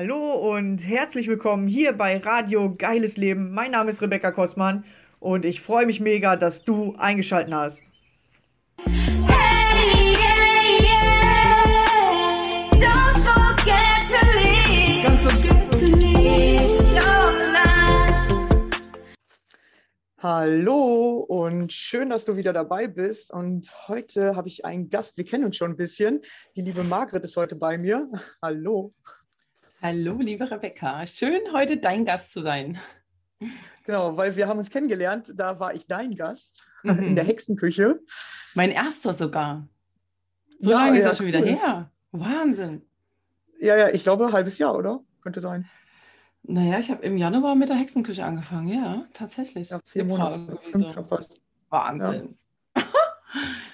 Hallo und herzlich willkommen hier bei Radio Geiles Leben. Mein Name ist Rebecca Kostmann und ich freue mich mega, dass du eingeschaltet hast. Hey, yeah, yeah. Don't forget to leave. Don't forget to leave your life. Hallo und schön, dass du wieder dabei bist. Und heute habe ich einen Gast, wir kennen uns schon ein bisschen. Die liebe Margret ist heute bei mir. Hallo. Hallo, liebe Rebecca. Schön, heute dein Gast zu sein. Genau, weil wir haben uns kennengelernt, da war ich dein Gast Mhm. in der Hexenküche. Mein erster sogar. So Ja, lange ist ja, das schon wieder cool. her. Wahnsinn. Ja, ja, ich glaube, ein halbes Jahr, oder? Könnte sein. Naja, ich habe im Januar mit der Hexenküche angefangen. Ja, tatsächlich. Ja, vier Monate, fünf so. schon fast. Wahnsinn. Ja,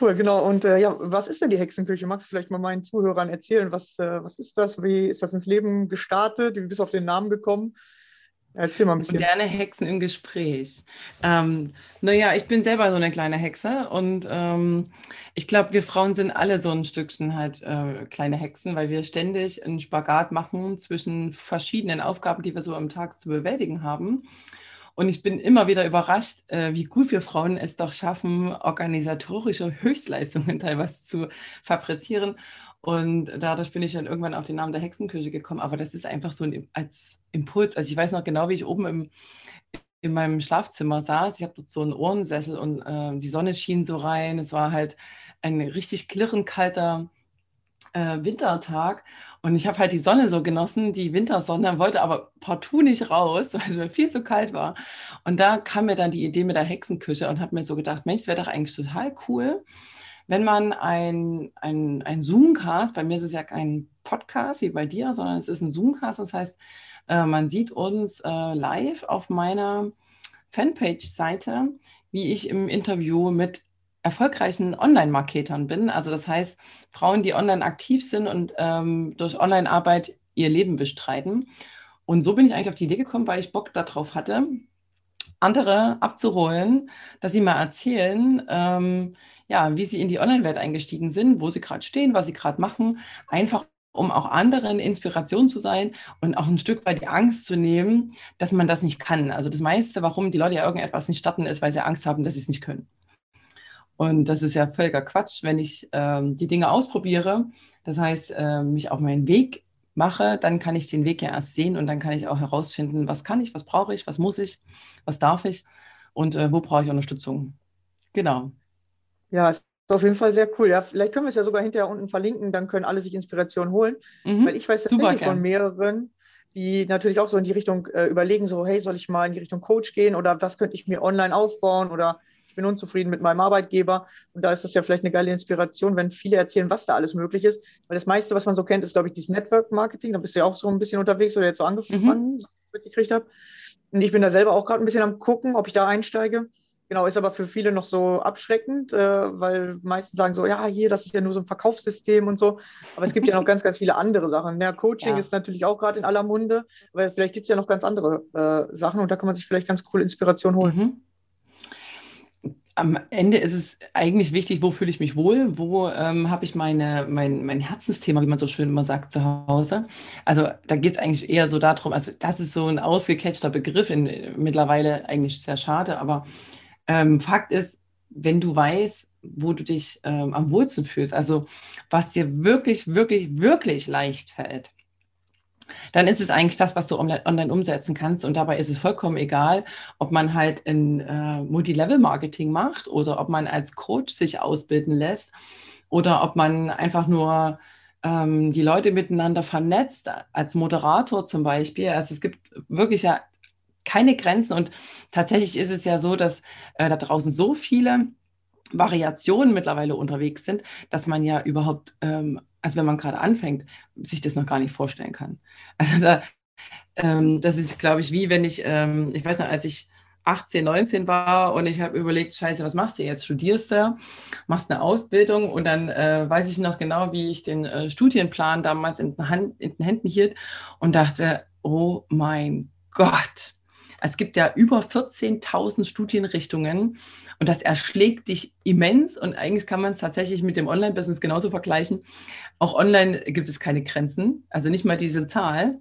cool, genau. Und äh, ja, was ist denn die Hexenküche? Magst du vielleicht mal meinen Zuhörern erzählen, was, äh, was ist das? Wie ist das ins Leben gestartet? Wie bist du auf den Namen gekommen? Erzähl mal ein bisschen. Moderne Hexen im Gespräch. Ähm, naja, ich bin selber so eine kleine Hexe und ähm, ich glaube, wir Frauen sind alle so ein Stückchen halt äh, kleine Hexen, weil wir ständig einen Spagat machen zwischen verschiedenen Aufgaben, die wir so am Tag zu bewältigen haben. Und ich bin immer wieder überrascht, äh, wie gut wir Frauen es doch schaffen, organisatorische Höchstleistungen teilweise zu fabrizieren. Und dadurch bin ich dann irgendwann auf den Namen der Hexenküche gekommen. Aber das ist einfach so ein als Impuls. Also ich weiß noch genau, wie ich oben im, in meinem Schlafzimmer saß. Ich habe dort so einen Ohrensessel und äh, die Sonne schien so rein. Es war halt ein richtig klirrend kalter äh, Wintertag. Und ich habe halt die Sonne so genossen, die Wintersonne, wollte aber partout nicht raus, weil es mir viel zu kalt war. Und da kam mir dann die Idee mit der Hexenküche und habe mir so gedacht, Mensch, es wäre doch eigentlich total cool, wenn man ein, ein, ein Zoomcast, bei mir ist es ja kein Podcast wie bei dir, sondern es ist ein Zoomcast, das heißt, äh, man sieht uns äh, live auf meiner Fanpage-Seite, wie ich im Interview mit erfolgreichen Online-Marketern bin. Also das heißt, Frauen, die online aktiv sind und ähm, durch Online-Arbeit ihr Leben bestreiten. Und so bin ich eigentlich auf die Idee gekommen, weil ich Bock darauf hatte, andere abzuholen, dass sie mal erzählen, ähm, ja, wie sie in die Online-Welt eingestiegen sind, wo sie gerade stehen, was sie gerade machen, einfach um auch anderen Inspiration zu sein und auch ein Stück weit die Angst zu nehmen, dass man das nicht kann. Also das meiste, warum die Leute ja irgendetwas nicht starten, ist, weil sie Angst haben, dass sie es nicht können. Und das ist ja völliger Quatsch, wenn ich ähm, die Dinge ausprobiere, das heißt, äh, mich auf meinen Weg mache, dann kann ich den Weg ja erst sehen und dann kann ich auch herausfinden, was kann ich, was brauche ich, was muss ich, was darf ich und äh, wo brauche ich Unterstützung. Genau. Ja, ist auf jeden Fall sehr cool. Ja, vielleicht können wir es ja sogar hinterher unten verlinken, dann können alle sich Inspiration holen. Mhm. Weil ich weiß tatsächlich von mehreren, die natürlich auch so in die Richtung äh, überlegen, so, hey, soll ich mal in die Richtung Coach gehen oder was könnte ich mir online aufbauen oder ich bin unzufrieden mit meinem Arbeitgeber. Und da ist das ja vielleicht eine geile Inspiration, wenn viele erzählen, was da alles möglich ist. Weil das meiste, was man so kennt, ist, glaube ich, dieses Network-Marketing. Da bist du ja auch so ein bisschen unterwegs oder jetzt so angefangen, so wie ich es mitgekriegt habe. Und ich bin da selber auch gerade ein bisschen am gucken, ob ich da einsteige. Genau, ist aber für viele noch so abschreckend, äh, weil meisten sagen so, ja, hier, das ist ja nur so ein Verkaufssystem und so. Aber es gibt ja noch ganz, ganz viele andere Sachen. Ja, Coaching Ja. ist natürlich auch gerade in aller Munde, aber vielleicht gibt es ja noch ganz andere äh, Sachen und da kann man sich vielleicht ganz cool Inspiration holen. Mhm. Am Ende ist es eigentlich wichtig, wo fühle ich mich wohl, wo ähm, habe ich meine, mein, mein Herzensthema, wie man so schön immer sagt, zu Hause. Also da geht es eigentlich eher so darum, also das ist so ein ausgecatchter Begriff, in, mittlerweile eigentlich sehr schade, aber ähm, Fakt ist, wenn du weißt, wo du dich ähm, am wohlsten fühlst, also was dir wirklich, wirklich, wirklich leicht fällt, dann ist es eigentlich das, was du online, umsetzen kannst. Und dabei ist es vollkommen egal, ob man halt ein äh, Multilevel-Marketing macht oder ob man als Coach sich ausbilden lässt oder ob man einfach nur ähm, die Leute miteinander vernetzt, als Moderator zum Beispiel. Also es gibt wirklich ja keine Grenzen. Und tatsächlich ist es ja so, dass äh, da draußen so viele Variationen mittlerweile unterwegs sind, dass man ja überhaupt, ähm, also wenn man gerade anfängt, sich das noch gar nicht vorstellen kann. Also da, ähm, das ist, glaube ich, wie wenn ich, ähm, ich weiß noch, als ich 18, 19 war und ich habe überlegt, scheiße, was machst du jetzt? Studierst du, machst eine Ausbildung und dann äh, weiß ich noch genau, wie ich den äh, Studienplan damals in den, Hand, in den Händen hielt und dachte, oh mein Gott. Es gibt ja über 14.000 Studienrichtungen und das erschlägt dich immens. Und eigentlich kann man es tatsächlich mit dem Online-Business genauso vergleichen. Auch online gibt es keine Grenzen, also nicht mal diese Zahl.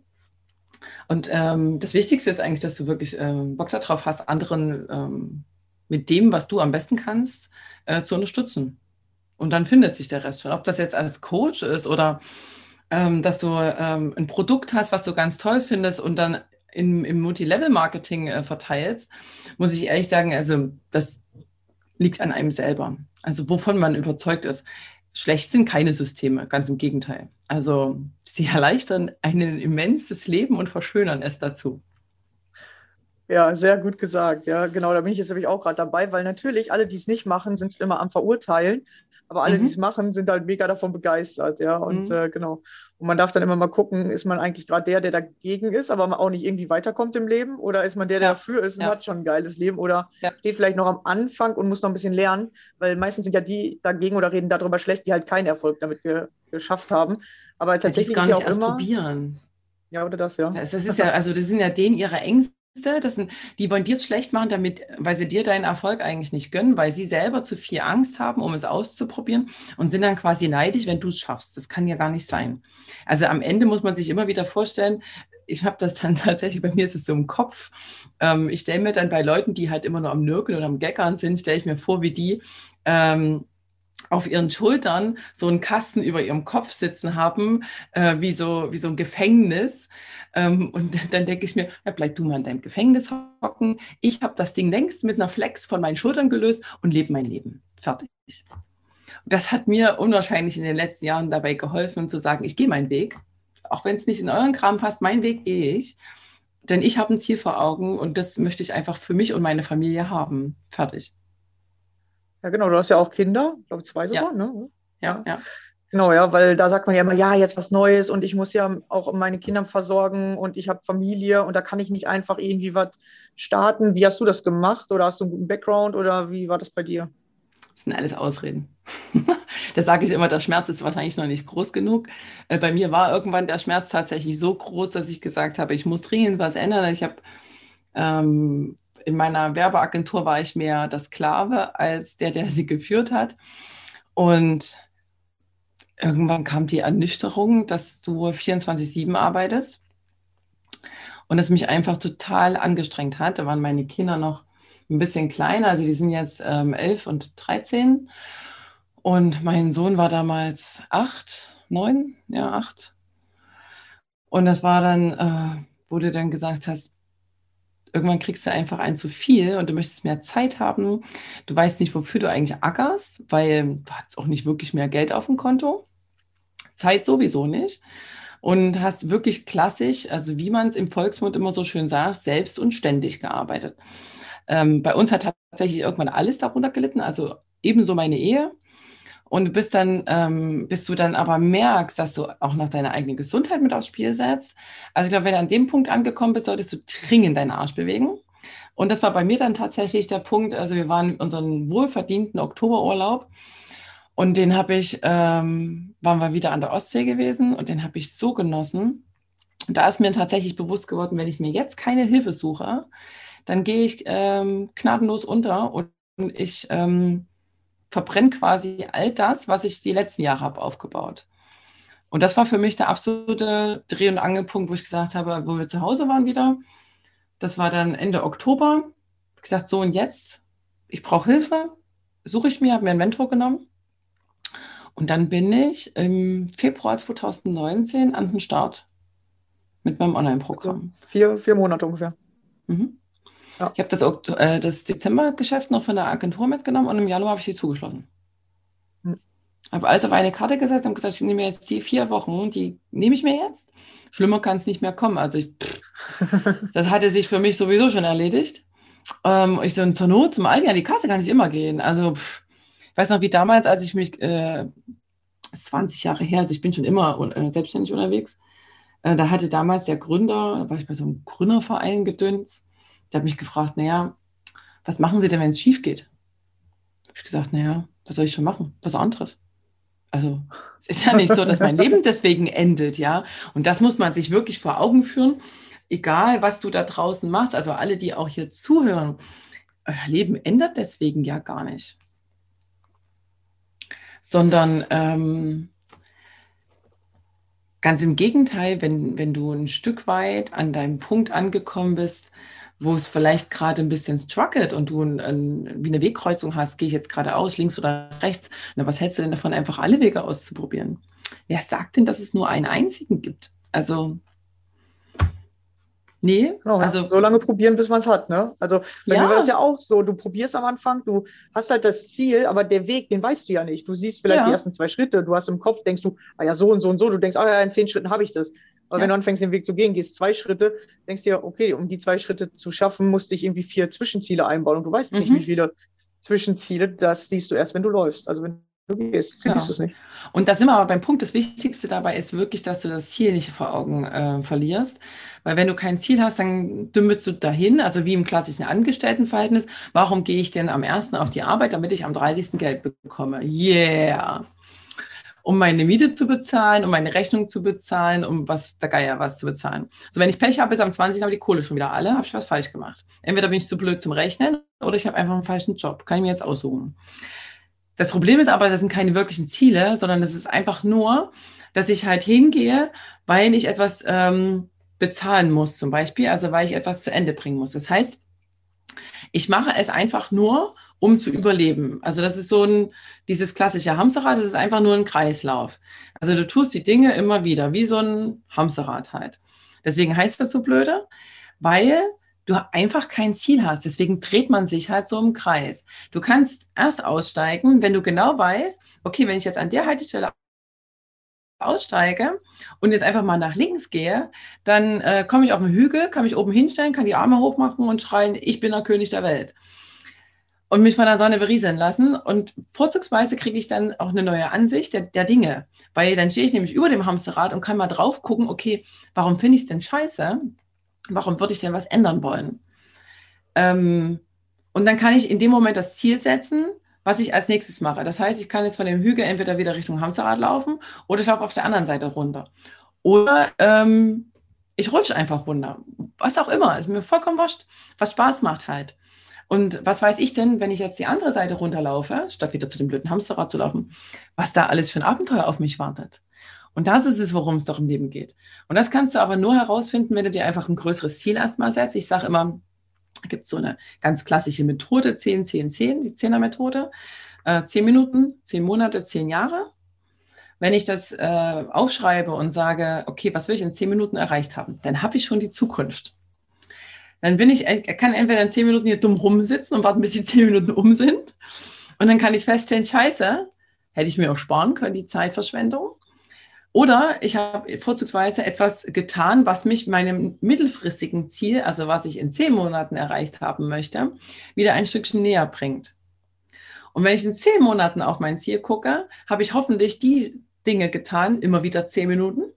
Und ähm, das Wichtigste ist eigentlich, dass du wirklich ähm, Bock darauf hast, anderen ähm, mit dem, was du am besten kannst, äh, zu unterstützen. Und dann findet sich der Rest schon. Ob das jetzt als Coach ist oder ähm, dass du ähm, ein Produkt hast, was du ganz toll findest und dann im, im Multilevel-Marketing äh, verteilst, muss ich ehrlich sagen, also das liegt an einem selber. Also wovon man überzeugt ist. Schlecht sind keine Systeme, ganz im Gegenteil. Also sie erleichtern ein immenses Leben und verschönern es dazu. Ja, sehr gut gesagt. Ja, genau, da bin ich jetzt nämlich auch gerade dabei, weil natürlich alle, die es nicht machen, sind es immer am Verurteilen. Aber alle, mhm. die es machen, sind halt mega davon begeistert, ja. Und mhm. äh, genau. Und man darf dann immer mal gucken, ist man eigentlich gerade der, der dagegen ist, aber auch nicht irgendwie weiterkommt im Leben? Oder ist man der, der ja. dafür ist und ja. hat schon ein geiles Leben? Oder ja. steht vielleicht noch am Anfang und muss noch ein bisschen lernen? Weil meistens sind ja die dagegen oder reden darüber schlecht, die halt keinen Erfolg damit ge geschafft haben. Aber tatsächlich gar nicht ist ja auch erst immer, probieren. Ja, oder das, ja. Das, das ist ja, also das sind ja denen ihre Ängste das sind, die wollen dir es schlecht machen, damit, weil sie dir deinen Erfolg eigentlich nicht gönnen, weil sie selber zu viel Angst haben, um es auszuprobieren und sind dann quasi neidisch, wenn du es schaffst. Das kann ja gar nicht sein. Also am Ende muss man sich immer wieder vorstellen, ich habe das dann tatsächlich, bei mir ist es so im Kopf. Ähm, ich stelle mir dann bei Leuten, die halt immer nur am Nörgeln oder am Geckern sind, stelle ich mir vor, wie die ähm, auf ihren Schultern so einen Kasten über ihrem Kopf sitzen haben, äh, wie, so, wie so ein Gefängnis. Ähm, und dann denke ich mir, ja, bleib du mal in deinem Gefängnis hocken. Ich habe das Ding längst mit einer Flex von meinen Schultern gelöst und lebe mein Leben. Fertig. Das hat mir unwahrscheinlich in den letzten Jahren dabei geholfen, zu sagen, ich gehe meinen Weg. Auch wenn es nicht in euren Kram passt, mein Weg gehe ich. Denn ich habe ein Ziel vor Augen und das möchte ich einfach für mich und meine Familie haben. Fertig. Ja, genau, du hast ja auch Kinder, ich glaube zwei sogar, ja. ne? Ja, ja. Genau, ja, weil da sagt man ja immer, ja, jetzt was Neues und ich muss ja auch meine Kinder versorgen und ich habe Familie und da kann ich nicht einfach irgendwie was starten. Wie hast du das gemacht oder hast du einen guten Background oder wie war das bei dir? Das sind alles Ausreden. das sage ich immer, der Schmerz ist wahrscheinlich noch nicht groß genug. Äh, bei mir war irgendwann der Schmerz tatsächlich so groß, dass ich gesagt habe, ich muss dringend was ändern. Ich habe ähm, in meiner Werbeagentur war ich mehr der Sklave als der, der sie geführt hat. Und irgendwann kam die Ernüchterung, dass du 24-7 arbeitest. Und es mich einfach total angestrengt hat. Da waren meine Kinder noch ein bisschen kleiner, also die sind jetzt ähm, 11 und 13. Und mein Sohn war damals acht, neun, ja, acht. Und das war dann, äh, wo du dann gesagt hast, irgendwann kriegst du einfach ein zu viel und du möchtest mehr Zeit haben. Du weißt nicht, wofür du eigentlich ackerst, weil du hast auch nicht wirklich mehr Geld auf dem Konto. Zeit sowieso nicht. Und hast wirklich klassisch, also wie man es im Volksmund immer so schön sagt, selbst und ständig gearbeitet. Ähm, bei uns hat tatsächlich irgendwann alles darunter gelitten, also ebenso meine Ehe. Und bis dann, ähm, bis du dann aber merkst, dass du auch noch deine eigene Gesundheit mit aufs Spiel setzt. Also ich glaube, wenn du an dem Punkt angekommen bist, solltest du dringend deinen Arsch bewegen. Und das war bei mir dann tatsächlich der Punkt. Also wir waren in unserem wohlverdienten Oktoberurlaub und den habe ich, ähm, waren wir wieder an der Ostsee gewesen und den habe ich so genossen. Da ist mir tatsächlich bewusst geworden, wenn ich mir jetzt keine Hilfe suche, dann gehe ich ähm, gnadenlos unter und ich ähm, verbrenne quasi all das, was ich die letzten Jahre habe aufgebaut. Und das war für mich der absolute Dreh- und Angelpunkt, wo ich gesagt habe, wo wir zu Hause waren wieder. Das war dann Ende Oktober. Ich gesagt, so und jetzt, ich brauche Hilfe, suche ich mir, habe mir einen Mentor genommen und dann bin ich im Februar 2019 an den Start mit meinem Online-Programm. Also vier, vier Monate ungefähr. Mhm. Ja. Ich habe das, äh, das Dezember-Geschäft noch von der Agentur mitgenommen und im Januar habe ich die zugeschlossen. Mhm. Habe alles auf eine Karte gesetzt und gesagt, ich nehme jetzt die vier Wochen, die nehme ich mir jetzt. Schlimmer kann es nicht mehr kommen. Also ich, das hatte sich für mich sowieso schon erledigt. Ähm, ich so, zur Not, zum Aldi an die Kasse kann ich immer gehen. Also pff, ich weiß noch, wie damals, als ich mich, äh, 20 Jahre her, also ich bin schon immer äh, selbstständig unterwegs, äh, da hatte damals der Gründer, da war ich bei so einem Gründerverein gedünst, der hat mich gefragt, naja, was machen Sie denn, wenn es schief geht? Habe ich gesagt, naja, was soll ich schon machen? Was anderes. Also es ist ja nicht so, dass mein Leben deswegen endet, ja. Und das muss man sich wirklich vor Augen führen. egal was du da draußen machst, also alle, die auch hier zuhören, euer Leben ändert deswegen ja gar nicht. Sondern ähm, ganz im Gegenteil, wenn, wenn du ein Stück weit an deinem Punkt angekommen bist, wo es vielleicht gerade ein bisschen struggelt und du ein, ein, wie eine Wegkreuzung hast, gehe ich jetzt geradeaus, links oder rechts, na, was hältst du denn davon, einfach alle Wege auszuprobieren? Wer sagt denn, dass es nur einen einzigen gibt? Also, nee. Genau, also, so lange probieren, bis man es hat. Ne? Also bei Ja. mir war das ja auch so. Du probierst am Anfang, du hast halt das Ziel, aber der Weg, den weißt du ja nicht. Du siehst vielleicht Ja. die ersten zwei Schritte, du hast im Kopf, denkst du, ah ja, so und so und so. Du denkst, ah ja, in zehn Schritten habe ich das. Aber Ja. wenn du anfängst, den Weg zu gehen, gehst zwei Schritte, denkst dir, okay, um die zwei Schritte zu schaffen, musste ich irgendwie vier Zwischenziele einbauen. Und du weißt nicht, Mhm. wie viele Zwischenziele, das siehst du erst, wenn du läufst. Also wenn du gehst, Genau. siehst du es nicht. Und da sind wir aber beim Punkt, das Wichtigste dabei ist wirklich, dass du das Ziel nicht vor Augen äh, verlierst. Weil wenn du kein Ziel hast, dann dümmelst du dahin, also wie im klassischen Angestelltenverhältnis. Warum gehe ich denn am 1. auf die Arbeit, damit ich am 30. Geld bekomme? Yeah! Um meine Miete zu bezahlen, um meine Rechnung zu bezahlen, um was der Geier was zu bezahlen. So, wenn ich Pech habe, ist am 20. aber die Kohle schon wieder alle, habe ich was falsch gemacht. Entweder bin ich zu blöd zum Rechnen oder ich habe einfach einen falschen Job. Kann ich mir jetzt aussuchen. Das Problem ist aber, das sind keine wirklichen Ziele, sondern das ist einfach nur, dass ich halt hingehe, weil ich etwas ähm, bezahlen muss, zum Beispiel, also weil ich etwas zu Ende bringen muss. Das heißt, ich mache es einfach nur, um zu überleben. Also das ist so ein, dieses klassische Hamsterrad, das ist einfach nur ein Kreislauf. Also du tust die Dinge immer wieder, wie so ein Hamsterrad halt. Deswegen heißt das so blöde, weil du einfach kein Ziel hast. Deswegen dreht man sich halt so im Kreis. Du kannst erst aussteigen, wenn du genau weißt, okay, wenn ich jetzt an der Haltestelle aussteige und jetzt einfach mal nach links gehe, dann äh, komme ich auf den Hügel, kann mich oben hinstellen, kann die Arme hochmachen und schreien, ich bin der König der Welt. Und mich von der Sonne berieseln lassen. Und vorzugsweise kriege ich dann auch eine neue Ansicht der, der Dinge. Weil dann stehe ich nämlich über dem Hamsterrad und kann mal drauf gucken, okay, warum finde ich es denn scheiße? Warum würde ich denn was ändern wollen? Ähm, und dann kann ich in dem Moment das Ziel setzen, was ich als nächstes mache. Das heißt, ich kann jetzt von dem Hügel entweder wieder Richtung Hamsterrad laufen oder ich laufe auf der anderen Seite runter. Oder ähm, ich rutsche einfach runter. Was auch immer, ist mir vollkommen wurscht, was Spaß macht halt. Und was weiß ich denn, wenn ich jetzt die andere Seite runterlaufe, statt wieder zu dem blöden Hamsterrad zu laufen, was da alles für ein Abenteuer auf mich wartet. Und das ist es, worum es doch im Leben geht. Und das kannst du aber nur herausfinden, wenn du dir einfach ein größeres Ziel erstmal setzt. Ich sage immer, gibt es so eine ganz klassische Methode, 10, 10, 10, die 10er-Methode. Äh, 10 Minuten, 10 Monate, 10 Jahre. Wenn ich das äh, aufschreibe und sage, okay, was will ich in 10 Minuten erreicht haben, dann habe ich schon die Zukunft. Dann bin ich, ich kann entweder in 10 Minuten hier dumm rumsitzen und warten, bis die 10 Minuten um sind. Und dann kann ich feststellen, scheiße, hätte ich mir auch sparen können, die Zeitverschwendung. Oder ich habe vorzugsweise etwas getan, was mich meinem mittelfristigen Ziel, also was ich in zehn Monaten erreicht haben möchte, wieder ein Stückchen näher bringt. Und wenn ich in zehn Monaten auf mein Ziel gucke, habe ich hoffentlich die Dinge getan, immer wieder zehn Minuten,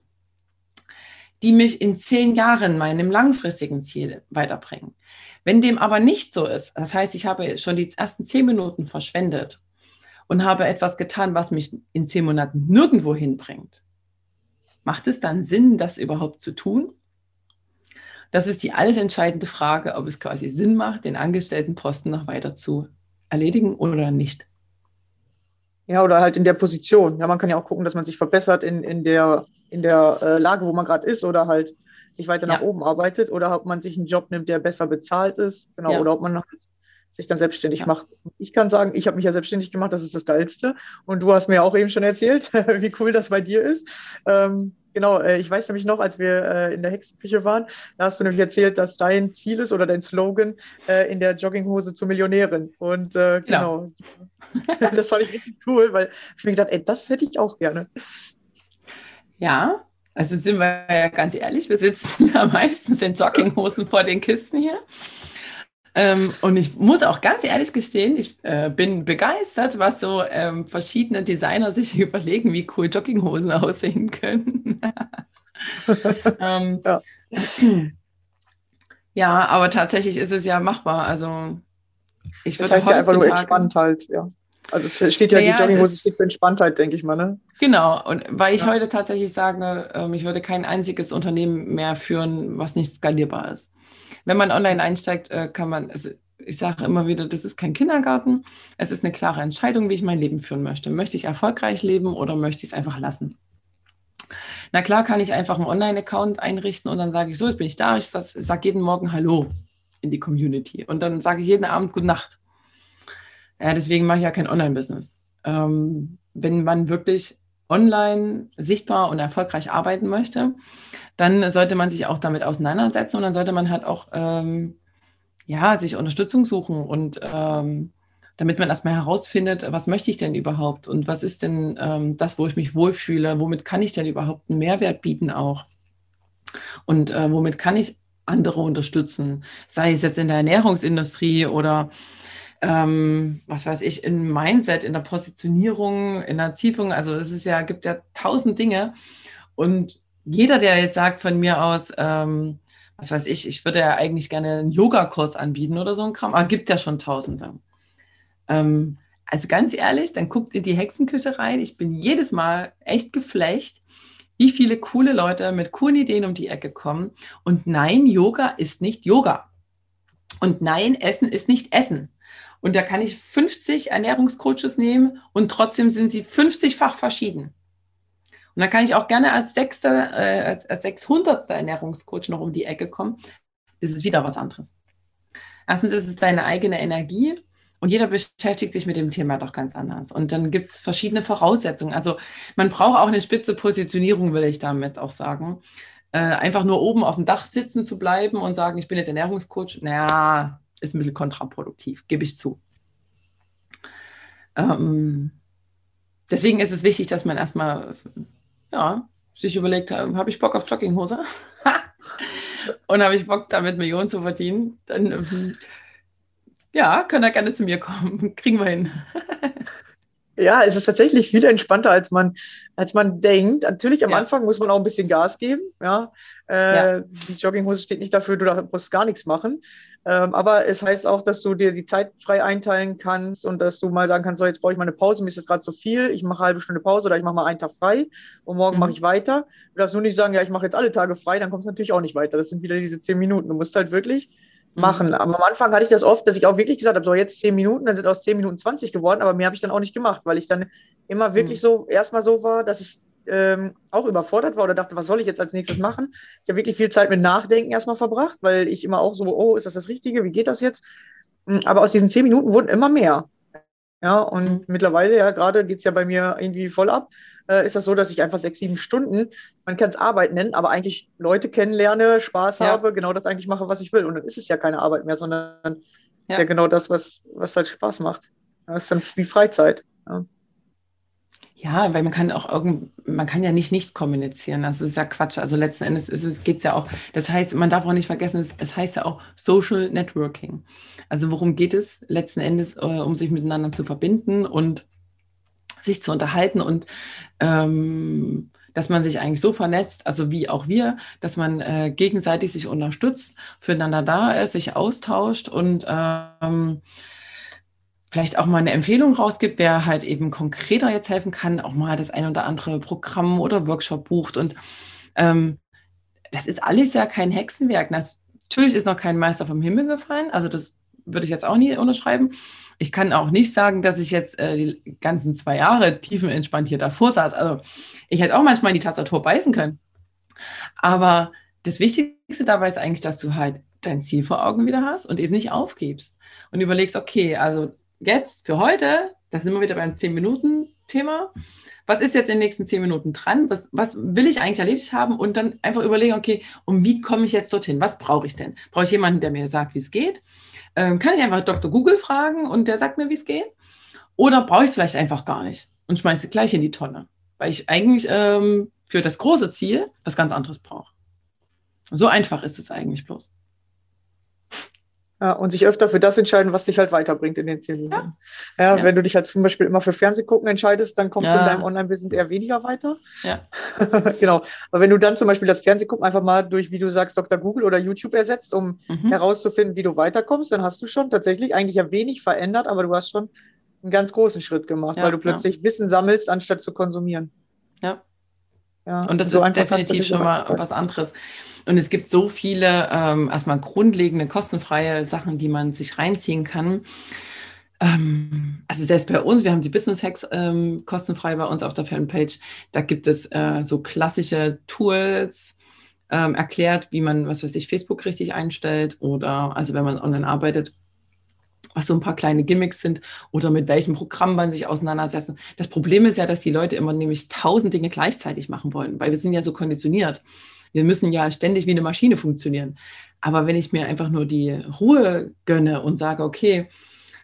die mich in zehn Jahren meinem langfristigen Ziel weiterbringen. Wenn dem aber nicht so ist, das heißt, ich habe schon die ersten zehn Minuten verschwendet und habe etwas getan, was mich in zehn Monaten nirgendwo hinbringt, macht es dann Sinn, das überhaupt zu tun? Das ist die alles entscheidende Frage, ob es quasi Sinn macht, den Angestelltenposten noch weiter zu erledigen oder nicht. Ja, oder halt in der Position. Ja, man kann ja auch gucken, dass man sich verbessert in, in der, in der äh, Lage, wo man gerade ist, oder halt sich weiter nach Ja. oben arbeitet, oder ob man sich einen Job nimmt, der besser bezahlt ist, genau, Ja. oder ob man halt sich dann selbstständig Ja. macht. Ich kann sagen, ich habe mich ja selbstständig gemacht, das ist das Geilste. Und du hast mir auch eben schon erzählt, wie cool das bei dir ist. Ähm, genau, äh, ich weiß nämlich noch, als wir äh, in der Hexenküche waren, da hast du nämlich erzählt, dass dein Ziel ist oder dein Slogan äh, in der Jogginghose zur Millionärin. Und äh, Genau. genau, das fand ich richtig cool, weil ich mir gedacht, ey, das hätte ich auch gerne. Ja, also sind wir ja ganz ehrlich, wir sitzen ja meistens in Jogginghosen vor den Kisten hier. Ähm, und ich muss auch ganz ehrlich gestehen, ich äh, bin begeistert, was so ähm, verschiedene Designer sich überlegen, wie cool Jogginghosen aussehen können. ähm, Ja. ja, aber tatsächlich ist es ja machbar. Also ich Das würde heißt ja einfach nur entspannt halt, ja. Also es steht ja, Naja, die Jogginghose steht für Entspanntheit, denke ich mal, ne? Genau, und weil ich Ja. heute tatsächlich sage, ähm, ich würde kein einziges Unternehmen mehr führen, was nicht skalierbar ist. Wenn man online einsteigt, äh, kann man, es- ich sage immer wieder, das ist kein Kindergarten. Es ist eine klare Entscheidung, wie ich mein Leben führen möchte. Möchte ich erfolgreich leben oder möchte ich es einfach lassen? Na klar kann ich einfach einen Online-Account einrichten und dann sage ich so, jetzt bin ich da, ich sage sag jeden Morgen Hallo in die Community und dann sage ich jeden Abend Gute Nacht. Ja, deswegen mache ich ja kein Online-Business. Ähm, wenn man wirklich online sichtbar und erfolgreich arbeiten möchte, dann sollte man sich auch damit auseinandersetzen und dann sollte man halt auch ähm, ja, sich Unterstützung suchen und ähm, damit man erstmal herausfindet, was möchte ich denn überhaupt und was ist denn ähm, das, wo ich mich wohlfühle, womit kann ich denn überhaupt einen Mehrwert bieten auch und äh, womit kann ich andere unterstützen, sei es jetzt in der Ernährungsindustrie oder ähm, was weiß ich, im Mindset, in der Positionierung, in der Zielführung. Also es ist ja, gibt ja tausend Dinge. Und jeder, der jetzt sagt von mir aus, ähm, was weiß ich, ich würde ja eigentlich gerne einen Yogakurs anbieten oder so ein Kram, aber gibt ja schon tausende. Ähm, also ganz ehrlich, dann guckt in die Hexenküche rein. Ich bin jedes Mal echt geflecht, wie viele coole Leute mit coolen Ideen um die Ecke kommen. Und nein, Yoga ist nicht Yoga. Und nein, Essen ist nicht Essen. Und da kann ich 50 Ernährungscoaches nehmen und trotzdem sind sie 50-fach verschieden. Und da kann ich auch gerne als sechster, äh, als, als 600. Ernährungscoach noch um die Ecke kommen. Das ist wieder was anderes. Erstens ist es deine eigene Energie und jeder beschäftigt sich mit dem Thema doch ganz anders. Und dann gibt es verschiedene Voraussetzungen. Also man braucht auch eine spitze Positionierung, will ich damit auch sagen. Äh, einfach nur oben auf dem Dach sitzen zu bleiben und sagen, ich bin jetzt Ernährungscoach, naja, ist ein bisschen kontraproduktiv, gebe ich zu. Ähm, deswegen ist es wichtig, dass man erstmal ja, sich überlegt, habe ich Bock auf Jogginghose? und habe ich Bock, damit Millionen zu verdienen? Dann ähm, ja, könnt ihr gerne zu mir kommen. Kriegen wir hin. Ja, es ist tatsächlich viel entspannter, als man, als man denkt. Natürlich am Ja. Anfang muss man auch ein bisschen Gas geben. Ja? Äh, Ja. Die Jogginghose steht nicht dafür, du musst gar nichts machen. Ähm, aber es heißt auch, dass du dir die Zeit frei einteilen kannst und dass du mal sagen kannst, so jetzt brauche ich mal eine Pause, mir ist das gerade zu viel, ich mache eine halbe Stunde Pause oder ich mache mal einen Tag frei und morgen Mhm. mache ich weiter. Du darfst nur nicht sagen, ja, ich mache jetzt alle Tage frei, dann kommst du natürlich auch nicht weiter. Das sind wieder diese zehn Minuten. Du musst halt wirklich. Machen. Aber am Anfang hatte ich das oft, dass ich auch wirklich gesagt habe, so jetzt zehn Minuten, dann sind aus zehn Minuten 20 geworden, aber mehr habe ich dann auch nicht gemacht, weil ich dann immer wirklich Mhm. so erstmal so war, dass ich ähm, auch überfordert war oder dachte, was soll ich jetzt als nächstes machen? Ich habe wirklich viel Zeit mit Nachdenken erstmal verbracht, weil ich immer auch so, oh, ist das das Richtige? Wie geht das jetzt? Mm, Aber aus diesen zehn Minuten wurden immer mehr. Ja, und Mhm. mittlerweile, ja, gerade geht es ja bei mir irgendwie voll ab, äh, ist das so, dass ich einfach sechs, sieben Stunden, man kann es Arbeit nennen, aber eigentlich Leute kennenlerne, Spaß Ja. habe, genau das eigentlich mache, was ich will. Und dann ist es ja keine Arbeit mehr, sondern Ja. ist ja genau das, was, was halt Spaß macht. Das ist dann wie Freizeit. Ja. Ja, weil man kann auch irgend, man kann ja nicht nicht kommunizieren. Das ist ja Quatsch. Also letzten Endes ist es, geht es ja auch, das heißt, man darf auch nicht vergessen, es, es heißt ja auch Social Networking. Also worum geht es letzten Endes, äh, um sich miteinander zu verbinden und sich zu unterhalten und ähm, dass man sich eigentlich so vernetzt, also wie auch wir, dass man äh, gegenseitig sich unterstützt, füreinander da ist, sich austauscht und ähm, vielleicht auch mal eine Empfehlung rausgibt, wer halt eben konkreter jetzt helfen kann, auch mal das ein oder andere Programm oder Workshop bucht. Und ähm, das ist alles ja kein Hexenwerk. Natürlich ist noch kein Meister vom Himmel gefallen, also das würde ich jetzt auch nie unterschreiben. Ich kann auch nicht sagen, dass ich jetzt äh, die ganzen zwei Jahre tiefenentspannt hier davor saß. Also ich hätte auch manchmal in die Tastatur beißen können. Aber das Wichtigste dabei ist eigentlich, dass du halt dein Ziel vor Augen wieder hast und eben nicht aufgibst und überlegst, okay, also jetzt für heute, da sind wir wieder beim 10-Minuten-Thema. Was ist jetzt in den nächsten 10 Minuten dran? Was, was will ich eigentlich erledigt haben? Und dann einfach überlegen, okay, und wie komme ich jetzt dorthin? Was brauche ich denn? Brauche ich jemanden, der mir sagt, wie es geht? Ähm, kann ich einfach Dr. Google fragen und der sagt mir, wie es geht? Oder brauche ich es vielleicht einfach gar nicht und schmeiße es gleich in die Tonne? Weil ich eigentlich ähm, für das große Ziel was ganz anderes brauche. So einfach ist es eigentlich bloß. Ja, und sich öfter für das entscheiden, was dich halt weiterbringt in den zehn Minuten. Ja, Ja. wenn du dich halt zum Beispiel immer für Fernsehgucken entscheidest, dann kommst du in Ja. deinem Online-Business eher weniger weiter. Ja. genau. Aber wenn du dann zum Beispiel das Fernsehgucken einfach mal durch, wie du sagst, Dr. Google oder YouTube ersetzt, um Mhm. herauszufinden, wie du weiterkommst, dann hast du schon tatsächlich eigentlich ja wenig verändert, aber du hast schon einen ganz großen Schritt gemacht, Ja, weil du ja. plötzlich Wissen sammelst, anstatt zu konsumieren. Ja. Ja, Und das so ist definitiv schon mal was anderes. Und es gibt so viele ähm, erstmal grundlegende, kostenfreie Sachen, die man sich reinziehen kann. Ähm, also selbst bei uns, wir haben die Business Hacks ähm, kostenfrei bei uns auf der Fanpage. Da gibt es äh, so klassische Tools ähm, erklärt, wie man, was weiß ich, Facebook richtig einstellt oder also wenn man online arbeitet, was so ein paar kleine Gimmicks sind oder mit welchem Programm man sich auseinandersetzen. Das Problem ist ja, dass die Leute immer nämlich tausend Dinge gleichzeitig machen wollen, weil wir sind ja so konditioniert. Wir müssen ja ständig wie eine Maschine funktionieren. Aber wenn ich mir einfach nur die Ruhe gönne und sage, okay,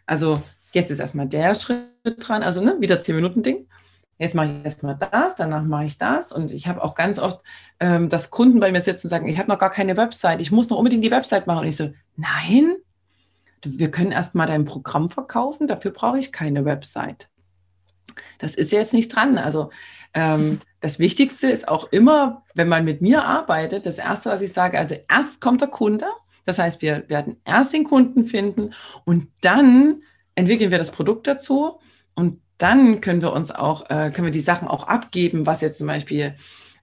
also jetzt ist erstmal der Schritt dran, also ne, wieder 10-Minuten-Ding. Jetzt mache ich erstmal das, danach mache ich das. Und ich habe auch ganz oft, ähm, dass Kunden bei mir sitzen und sagen, ich habe noch gar keine Website, ich muss noch unbedingt die Website machen. Und ich so, nein, wir können erstmal dein Programm verkaufen, dafür brauche ich keine Website. Das ist jetzt nicht dran. Also ähm, das Wichtigste ist auch immer, wenn man mit mir arbeitet, das Erste, was ich sage, also erst kommt der Kunde. Das heißt, wir werden erst den Kunden finden und dann entwickeln wir das Produkt dazu und dann können wir uns auch, äh, können wir die Sachen auch abgeben, was jetzt zum Beispiel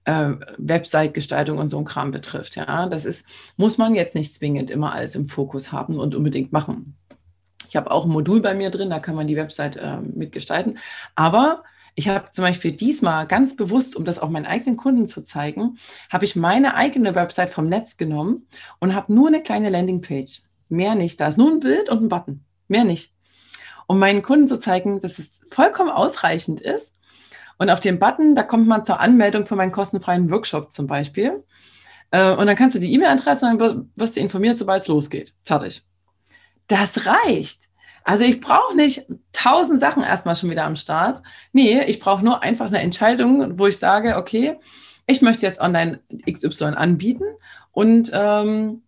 äh, Website-Gestaltung und so ein Kram betrifft. Ja, das ist, muss man jetzt nicht zwingend immer alles im Fokus haben und unbedingt machen. Ich habe auch ein Modul bei mir drin, da kann man die Website äh, mitgestalten. Aber ich habe zum Beispiel diesmal ganz bewusst, um das auch meinen eigenen Kunden zu zeigen, habe ich meine eigene Website vom Netz genommen und habe nur eine kleine Landingpage. Mehr nicht. Da ist nur ein Bild und ein Button. Mehr nicht. Um meinen Kunden zu zeigen, dass es vollkommen ausreichend ist. Und auf dem Button, da kommt man zur Anmeldung für meinen kostenfreien Workshop zum Beispiel. Äh, Und dann kannst du die E-Mail-Adresse und dann wirst du informiert, sobald es losgeht. Fertig. Das reicht. Also ich brauche nicht tausend Sachen erstmal schon wieder am Start. Nee, ich brauche nur einfach eine Entscheidung, wo ich sage, okay, ich möchte jetzt online XY anbieten und ähm,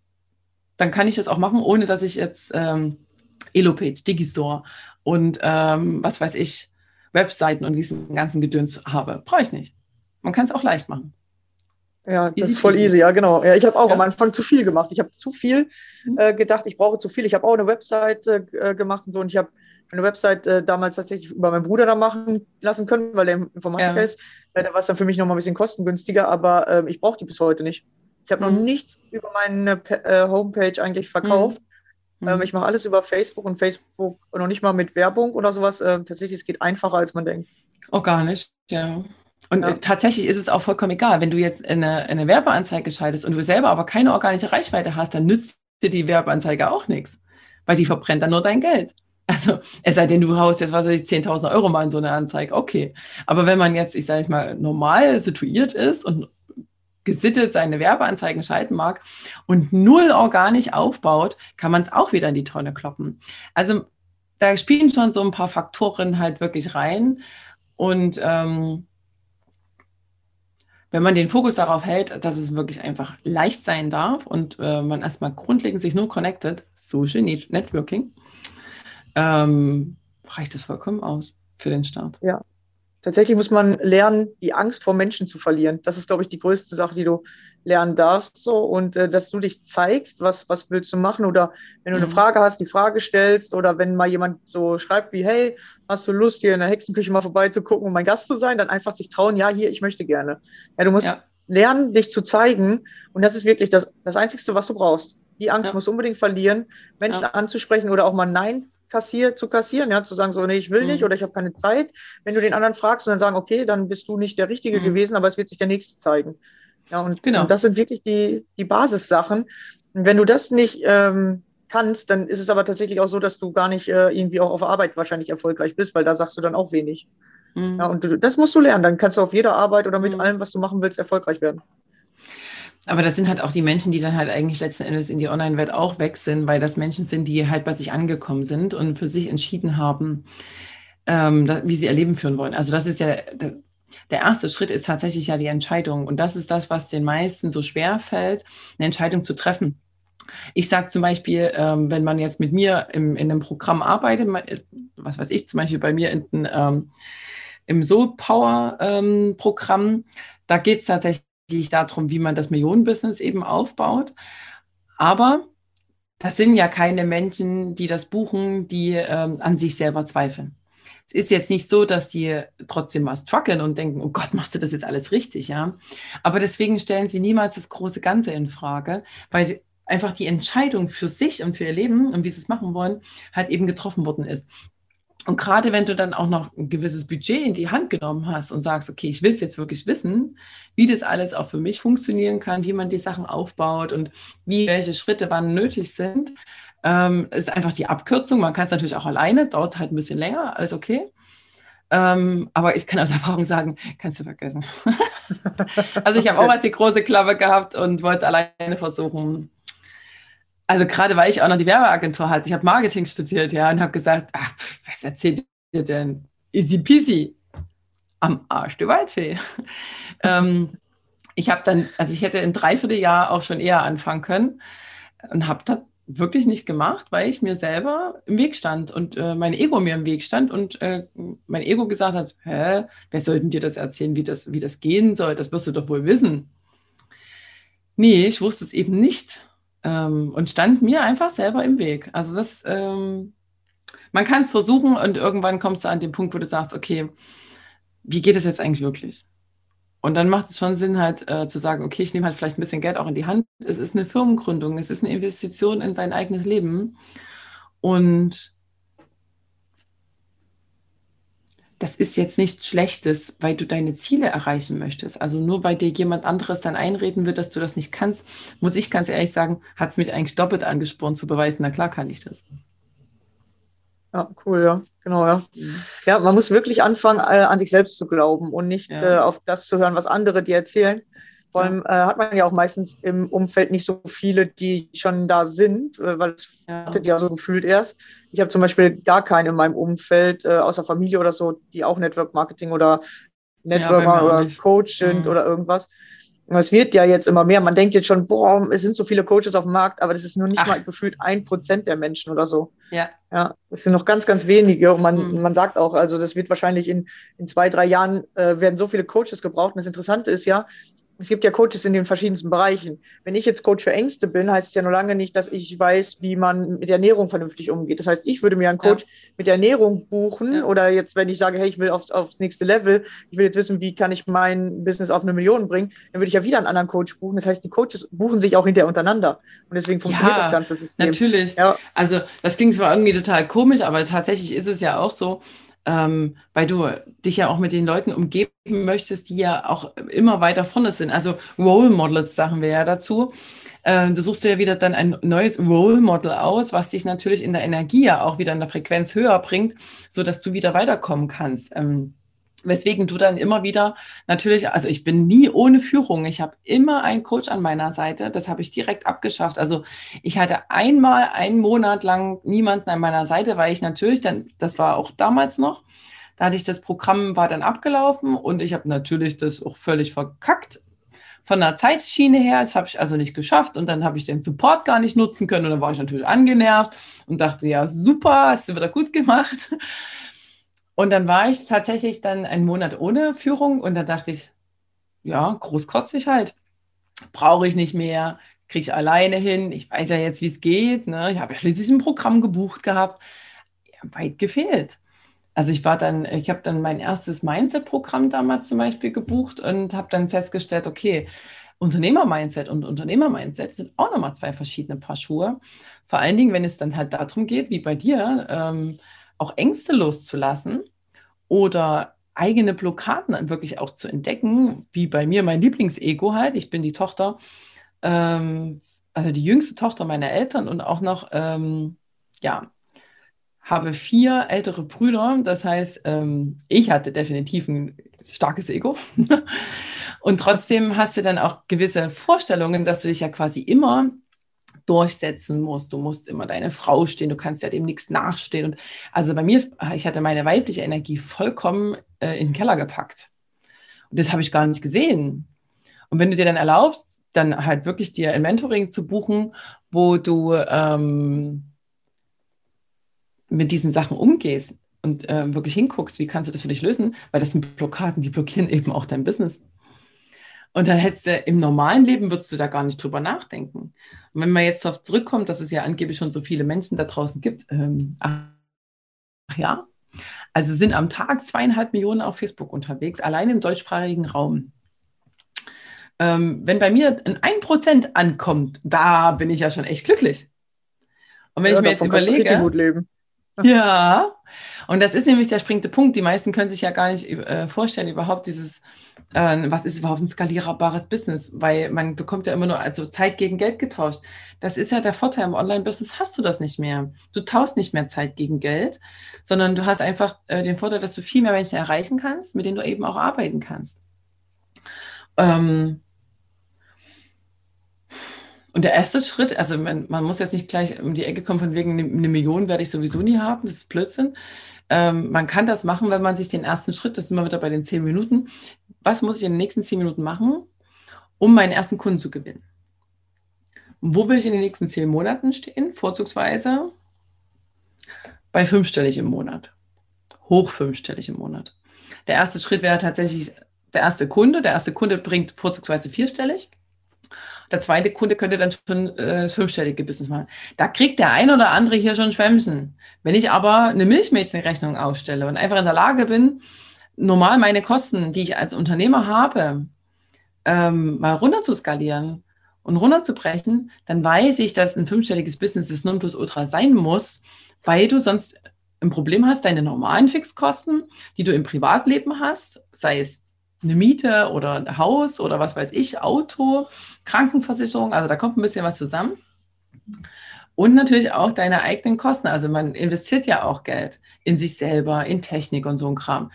dann kann ich das auch machen, ohne dass ich jetzt ähm, Elopage, Digistore und ähm, was weiß ich, Webseiten und diesen ganzen Gedöns habe. Brauche ich nicht. Man kann es auch leicht machen. Ja, das Easy ist voll peasy. easy, ja, genau. Ja, ich habe auch Ja. am Anfang zu viel gemacht. Ich habe zu viel Mhm. äh, gedacht, ich brauche zu viel. Ich habe auch eine Website äh, gemacht und so. Und ich habe eine Website äh, damals tatsächlich über meinen Bruder da machen lassen können, weil er Informatiker Ja. ist. Äh, da war es dann für mich nochmal ein bisschen kostengünstiger, aber ähm, ich brauche die bis heute nicht. Ich habe noch Mhm. nichts über meine äh, Homepage eigentlich verkauft. Mhm. Ähm, ich mache alles über Facebook und Facebook noch nicht mal mit Werbung oder sowas. Ähm, tatsächlich, es geht einfacher, als man denkt. Auch gar nicht, ja. Und Ja. äh, tatsächlich ist es auch vollkommen egal, wenn du jetzt eine, eine Werbeanzeige schaltest und du selber aber keine organische Reichweite hast, dann nützt dir die Werbeanzeige auch nichts, weil die verbrennt dann nur dein Geld. Also, es sei denn, du haust jetzt, was weiß ich, 10.000 Euro mal in so eine Anzeige, okay. Aber wenn man jetzt, ich sage mal, normal situiert ist und gesittet seine Werbeanzeigen schalten mag und null organisch aufbaut, kann man es auch wieder in die Tonne kloppen. Also, da spielen schon so ein paar Faktoren halt wirklich rein. Und ähm, wenn man den Fokus darauf hält, dass es wirklich einfach leicht sein darf und äh, man erstmal grundlegend sich nur connected, Social Net Networking, ähm, reicht es vollkommen aus für den Start. Tatsächlich muss man lernen, die Angst vor Menschen zu verlieren. Das ist, glaube ich, die größte Sache, die du lernen darfst. So. Und äh, dass du dich zeigst, was, was willst du machen? Oder wenn du eine Mhm. Frage hast, die Frage stellst. Oder wenn mal jemand so schreibt wie, hey, hast du Lust, hier in der Hexenküche mal vorbeizugucken und mein Gast zu sein? Dann einfach sich trauen, ja, hier, ich möchte gerne. Ja, du musst Ja. lernen, dich zu zeigen. Und das ist wirklich das, das Einzige, was du brauchst. Die Angst Ja. musst du unbedingt verlieren, Menschen Ja. anzusprechen oder auch mal Nein kassier, zu kassieren, ja, zu sagen, so, nee, ich will nicht Mhm. oder ich habe keine Zeit. Wenn du den anderen fragst und dann sagen, okay, dann bist du nicht der Richtige Mhm. gewesen, aber es wird sich der Nächste zeigen. Ja, und, Genau. und das sind wirklich die, die Basissachen. Und wenn du das nicht ähm, kannst, dann ist es aber tatsächlich auch so, dass du gar nicht äh, irgendwie auch auf Arbeit wahrscheinlich erfolgreich bist, weil da sagst du dann auch wenig. Mhm. Ja, und du, das musst du lernen. Dann kannst du auf jeder Arbeit oder mit Mhm. allem, was du machen willst, erfolgreich werden. Aber das sind halt auch die Menschen, die dann halt eigentlich letzten Endes in die Online-Welt auch sind, weil das Menschen sind, die halt bei sich angekommen sind und für sich entschieden haben, ähm, da, wie sie ihr Leben führen wollen. Also das ist ja, der, erste Schritt ist tatsächlich ja die Entscheidung. Und das ist das, was den meisten so schwer fällt, eine Entscheidung zu treffen. Ich sage zum Beispiel, ähm, wenn man jetzt mit mir im, in einem Programm arbeitet, ma- was weiß ich, zum Beispiel bei mir in, ähm, im Soul Power ähm, Programm, da geht es tatsächlich darum, wie man das Millionenbusiness eben aufbaut. Aber das sind ja keine Menschen, die das buchen, die ähm, an sich selber zweifeln. es ist jetzt nicht so, dass die trotzdem mal strugglen und denken, oh Gott, machst du das jetzt alles richtig, ja. Aber deswegen stellen sie niemals das große Ganze in Frage, weil einfach die Entscheidung für sich und für ihr Leben und wie sie es machen wollen, halt eben getroffen worden ist. Und gerade wenn du dann auch noch ein gewisses Budget in die Hand genommen hast und sagst, okay, ich will es jetzt wirklich wissen, wie das alles auch für mich funktionieren kann, wie man die Sachen aufbaut und wie welche Schritte wann nötig sind, ähm, ist einfach die Abkürzung. Man kann es natürlich auch alleine, dauert halt ein bisschen länger, alles okay. Ähm, aber ich kann aus Erfahrung sagen, kannst du vergessen. also ich habe auch was die große Klappe gehabt und wollte es alleine versuchen. Also gerade weil ich auch noch die Werbeagentur hatte, ich habe Marketing studiert, ja, und habe gesagt, ach, was erzählt ihr denn? Easy peasy. Am Arsch der Waldfee. ähm, ich habe dann, also ich hätte in dreiviertel Jahr auch schon eher anfangen können und habe dann wirklich nicht gemacht, weil ich mir selber im Weg stand und äh, mein Ego mir im Weg stand und äh, mein Ego gesagt hat, hä, wer soll dir das erzählen, wie das, wie das gehen soll? Das wirst du doch wohl wissen. Nee, ich wusste es eben nicht ähm, und stand mir einfach selber im Weg. Also das, ähm, man kann es versuchen und irgendwann kommst du an den Punkt, wo du sagst, okay, wie geht es jetzt eigentlich wirklich? Und dann macht es schon Sinn, halt äh, zu sagen, okay, ich nehme halt vielleicht ein bisschen Geld auch in die Hand. Es ist eine Firmengründung, es ist eine Investition in sein eigenes Leben. Und das ist jetzt nichts Schlechtes, weil du deine Ziele erreichen möchtest. Also nur weil dir jemand anderes dann einreden wird, dass du das nicht kannst, muss ich ganz ehrlich sagen, hat es mich eigentlich doppelt angespornt zu beweisen, na klar kann ich das. Ja, cool, ja. Genau, ja. Mhm. Ja, man muss wirklich anfangen, äh, an sich selbst zu glauben und nicht ja. äh, auf das zu hören, was andere dir erzählen. Vor allem äh, hat man ja auch meistens im Umfeld nicht so viele, die schon da sind, äh, weil es ja. wartet ja so gefühlt erst. Ich habe zum Beispiel gar keine in meinem Umfeld, äh, außer Familie oder so, die auch Network Marketing oder Networker ja, oder Coach sind mhm. oder irgendwas. Es wird ja jetzt immer mehr. Man denkt jetzt schon, boah, es sind so viele Coaches auf dem Markt, aber das ist nur nicht Ach. mal gefühlt ein Prozent der Menschen oder so. Ja. Ja, das sind noch ganz, ganz wenige. Und man, mhm. man sagt auch, also das wird wahrscheinlich in, in zwei, drei Jahren äh, werden so viele Coaches gebraucht. Und das Interessante ist ja, es gibt ja Coaches in den verschiedensten Bereichen. Wenn ich jetzt Coach für Ängste bin, heißt es ja nur lange nicht, dass ich weiß, wie man mit der Ernährung vernünftig umgeht. Das heißt, ich würde mir einen Coach ja. mit der Ernährung buchen ja. oder jetzt, wenn ich sage, hey, ich will aufs, aufs nächste Level, ich will jetzt wissen, wie kann ich mein Business auf eine Million bringen, dann würde ich ja wieder einen anderen Coach buchen. Das heißt, die Coaches buchen sich auch hinterher untereinander und deswegen funktioniert ja, das ganze System. Natürlich. Also das klingt zwar irgendwie total komisch, aber tatsächlich ist es ja auch so, ähm, weil du dich ja auch mit den Leuten umgeben möchtest, die ja auch immer weiter vorne sind. Also Role Models sagen wir ja dazu. Ähm, du suchst dir ja wieder dann ein neues Role Model aus, was dich natürlich in der Energie ja auch wieder in der Frequenz höher bringt, sodass du wieder weiterkommen kannst. Ähm, Weswegen du dann immer wieder natürlich, also ich bin nie ohne Führung. Ich habe immer einen Coach an meiner Seite. Das habe ich direkt abgeschafft. Also ich hatte einmal einen Monat lang niemanden an meiner Seite, weil ich natürlich, dann, das war auch damals noch, da hatte ich das Programm, war dann abgelaufen und ich habe natürlich das auch völlig verkackt. Von der Zeitschiene her, das habe ich also nicht geschafft und dann habe ich den Support gar nicht nutzen können und dann war ich natürlich angenervt und dachte, ja, super, hast du wieder gut gemacht. Und dann war ich tatsächlich dann einen Monat ohne Führung und dann dachte ich, ja, großkotzig halt. Brauche ich nicht mehr, kriege ich alleine hin. Ich weiß ja jetzt, wie es geht. Ne? Ich habe ja schließlich ein Programm gebucht gehabt. Ja, weit gefehlt. Also ich war dann, ich habe dann mein erstes Mindset-Programm damals zum Beispiel gebucht und habe dann festgestellt, okay, Unternehmer-Mindset und Unternehmer-Mindset sind auch nochmal zwei verschiedene Paar Schuhe. Vor allen Dingen, wenn es dann halt darum geht, wie bei dir, ähm, auch Ängste loszulassen oder eigene Blockaden wirklich auch zu entdecken, wie bei mir mein Lieblingsego halt. Ich bin die Tochter, ähm, also die jüngste Tochter meiner Eltern und auch noch, ähm, ja, habe vier ältere Brüder. Das heißt, ähm, ich hatte definitiv ein starkes Ego. und trotzdem hast du dann auch gewisse Vorstellungen, dass du dich ja quasi immer durchsetzen musst. Du musst immer deine Frau stehen, du kannst ja dem nichts nachstehen. Und also bei mir, ich hatte meine weibliche Energie vollkommen äh, in den Keller gepackt. Und das habe ich gar nicht gesehen. Und wenn du dir dann erlaubst, dann halt wirklich dir ein Mentoring zu buchen, wo du ähm, mit diesen Sachen umgehst und äh, wirklich hinguckst, wie kannst du das für dich lösen, weil das sind Blockaden, die blockieren eben auch dein Business. Und dann hättest du im normalen Leben würdest du da gar nicht drüber nachdenken. Und wenn man jetzt darauf zurückkommt, dass es ja angeblich schon so viele Menschen da draußen gibt, ähm, ach ja, Also sind am Tag zweieinhalb Millionen auf Facebook unterwegs, allein im deutschsprachigen Raum. Ähm, wenn bei mir ein 1% ankommt, da bin ich ja schon echt glücklich. Und wenn Ja, ich mir jetzt überlege, gut leben. ja, und das ist nämlich der springende Punkt. Die meisten können sich ja gar nicht äh, vorstellen, überhaupt dieses, äh, was ist überhaupt ein skalierbares Business, weil man bekommt ja immer nur also Zeit gegen Geld getauscht. Das ist ja der Vorteil im Online-Business, hast du das nicht mehr. Du tauschst nicht mehr Zeit gegen Geld, sondern du hast einfach äh, den Vorteil, dass du viel mehr Menschen erreichen kannst, mit denen du eben auch arbeiten kannst. Ähm, und der erste Schritt, also man, man, muss jetzt nicht gleich um die Ecke kommen, von wegen eine, Million werde ich sowieso nie haben, das ist Blödsinn. Ähm, man kann das machen, wenn man sich den ersten Schritt, das sind wir wieder bei den zehn Minuten, was muss ich in den nächsten zehn Minuten machen, um meinen ersten Kunden zu gewinnen? Wo will ich in den nächsten zehn Monaten stehen? Vorzugsweise bei fünfstellig im Monat. Hoch fünfstellig im Monat. Der erste Schritt wäre tatsächlich der erste Kunde. Der erste Kunde bringt vorzugsweise vierstellig. Der zweite Kunde könnte dann schon äh, fünfstellige Business machen. Da kriegt der ein oder andere hier schon Schwämmchen. Wenn ich aber eine Milchmädchenrechnung aufstelle und einfach in der Lage bin, normal meine Kosten, die ich als Unternehmer habe, ähm, mal runter zu skalieren und runterzubrechen, dann weiß ich, dass ein fünfstelliges Business das Nonplusultra sein muss, weil du sonst ein Problem hast, deine normalen Fixkosten, die du im Privatleben hast, sei es eine Miete oder ein Haus oder was weiß ich, Auto, Krankenversicherung, also da kommt ein bisschen was zusammen. Und natürlich auch deine eigenen Kosten. Also man investiert ja auch Geld in sich selber, in Technik und so ein Kram.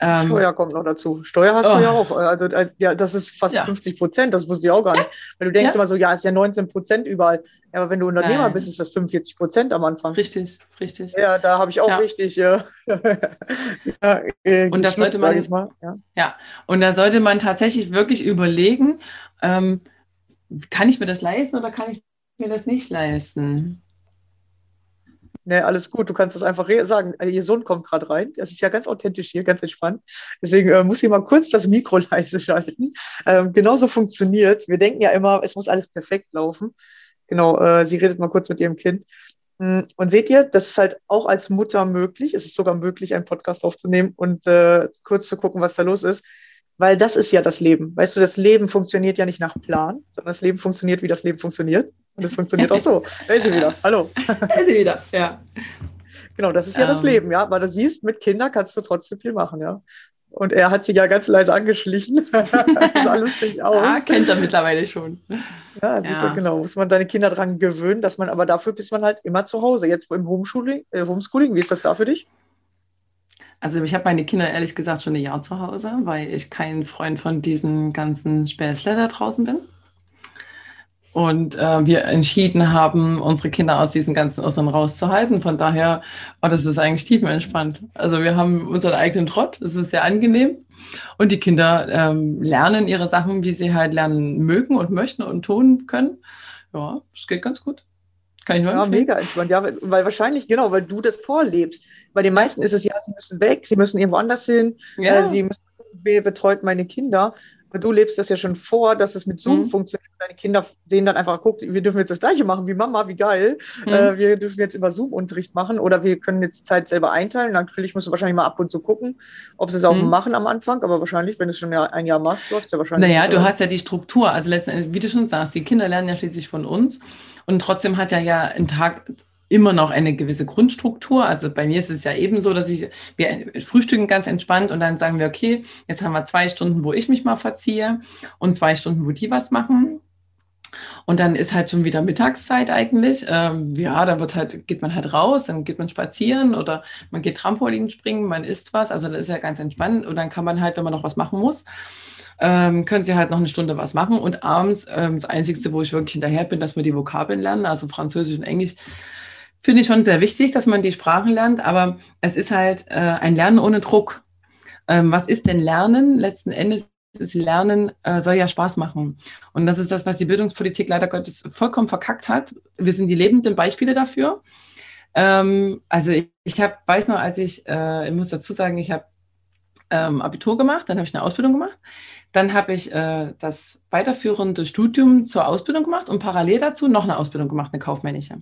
Ähm, Steuer kommt noch dazu. Steuer hast oh. du ja auch. Also ja, das ist fast ja. 50 Prozent, das wusste ich auch gar nicht. Weil du denkst ja. immer so, ja, ist ja 19 Prozent überall. Ja, aber wenn du Unternehmer Nein. bist, ist das 45 Prozent am Anfang. Richtig, richtig. Ja, da habe ich auch richtig. ja, äh, und das sollte man, mal. Ja. ja, und da sollte man tatsächlich wirklich überlegen, ähm, kann ich mir das leisten oder kann ich mir das nicht leisten. Ne, alles gut, du kannst das einfach sagen. Äh, ihr Sohn kommt gerade rein. Das ist ja ganz authentisch hier, ganz entspannt. Deswegen äh, muss ich mal kurz das Mikro leise schalten. Ähm, genauso funktioniert. Wir denken ja immer, es muss alles perfekt laufen. Genau, äh, sie redet mal kurz mit ihrem Kind. Mm, und seht ihr, das ist halt auch als Mutter möglich. Es ist sogar möglich, einen Podcast aufzunehmen und äh, kurz zu gucken, was da los ist. Weil das ist ja das Leben. Weißt du, das Leben funktioniert ja nicht nach Plan, sondern das Leben funktioniert, wie das Leben funktioniert. Und es funktioniert auch so. Da ist sie wieder. Hallo. Da ist sie wieder, ja. Genau, das ist ja um. das ähm. Leben, ja. Aber du siehst, mit Kindern kannst du trotzdem viel machen, ja. Und er hat sich ja ganz leise angeschlichen. das sah lustig aus. Ja, kennt er mittlerweile schon. Ja, ja. Ja, genau. Muss man deine Kinder daran gewöhnen, dass man, aber dafür bist man halt immer zu Hause. Jetzt im Homeschooling, äh, Homeschooling, wie ist das da für dich? Also ich habe meine Kinder ehrlich gesagt schon ein Jahr zu Hause, weil ich kein Freund von diesen ganzen Späßle da draußen bin. Und äh, wir entschieden haben, unsere Kinder aus diesen ganzen Irrsinn rauszuhalten. Von daher, oh, das ist eigentlich tiefenentspannt. Also wir haben unseren eigenen Trott, das ist sehr angenehm. Und die Kinder ähm, lernen ihre Sachen, wie sie halt lernen mögen und möchten und tun können. Ja, es geht ganz gut. Kann ich nur Ja, mega entspannt. Ja, weil wahrscheinlich, genau, weil du das vorlebst. Bei den meisten ist es ja, sie müssen weg, sie müssen irgendwo anders hin, ja. äh, sie müssen, wer betreut meine Kinder. Du lebst das ja schon vor, dass es mit Zoom mhm. funktioniert. Deine Kinder sehen dann einfach, guck, wir dürfen jetzt das Gleiche machen wie Mama, wie geil. Mhm. Äh, wir dürfen jetzt über Zoom Unterricht machen oder wir können jetzt Zeit selber einteilen. Natürlich musst du wahrscheinlich mal ab und zu gucken, ob sie es auch mhm. machen am Anfang. Aber wahrscheinlich, wenn du es schon ein Jahr machst, läuft es ja wahrscheinlich. Naja, du hast ja die Struktur. Also letztendlich, wie du schon sagst, die Kinder lernen ja schließlich von uns. Und trotzdem hat er ja ein Tag immer noch eine gewisse Grundstruktur. Also bei mir ist es ja eben so, dass ich, wir frühstücken ganz entspannt und dann sagen wir, okay, jetzt haben wir zwei Stunden, wo ich mich mal verziehe und zwei Stunden, wo die was machen. Und dann ist halt schon wieder Mittagszeit eigentlich. Ähm, ja, da wird halt, geht man halt raus, dann geht man spazieren oder man geht Trampolin springen, man isst was. Also das ist ja ganz entspannt. Und dann kann man halt, wenn man noch was machen muss, ähm, können sie halt noch eine Stunde was machen. Und abends, ähm, das Einzige, wo ich wirklich hinterher bin, dass wir die Vokabeln lernen, also Französisch und Englisch, finde ich schon sehr wichtig, dass man die Sprachen lernt. Aber es ist halt äh, ein Lernen ohne Druck. Ähm, was ist denn Lernen? Letzten Endes ist Lernen äh, soll ja Spaß machen. Und das ist das, was die Bildungspolitik leider Gottes vollkommen verkackt hat. Wir sind die lebenden Beispiele dafür. Ähm, also ich, ich hab, weiß noch, als ich, äh, ich muss dazu sagen, ich habe ähm, Abitur gemacht, dann habe ich eine Ausbildung gemacht. Dann habe ich äh, das weiterführende Studium zur Ausbildung gemacht und parallel dazu noch eine Ausbildung gemacht, eine kaufmännische.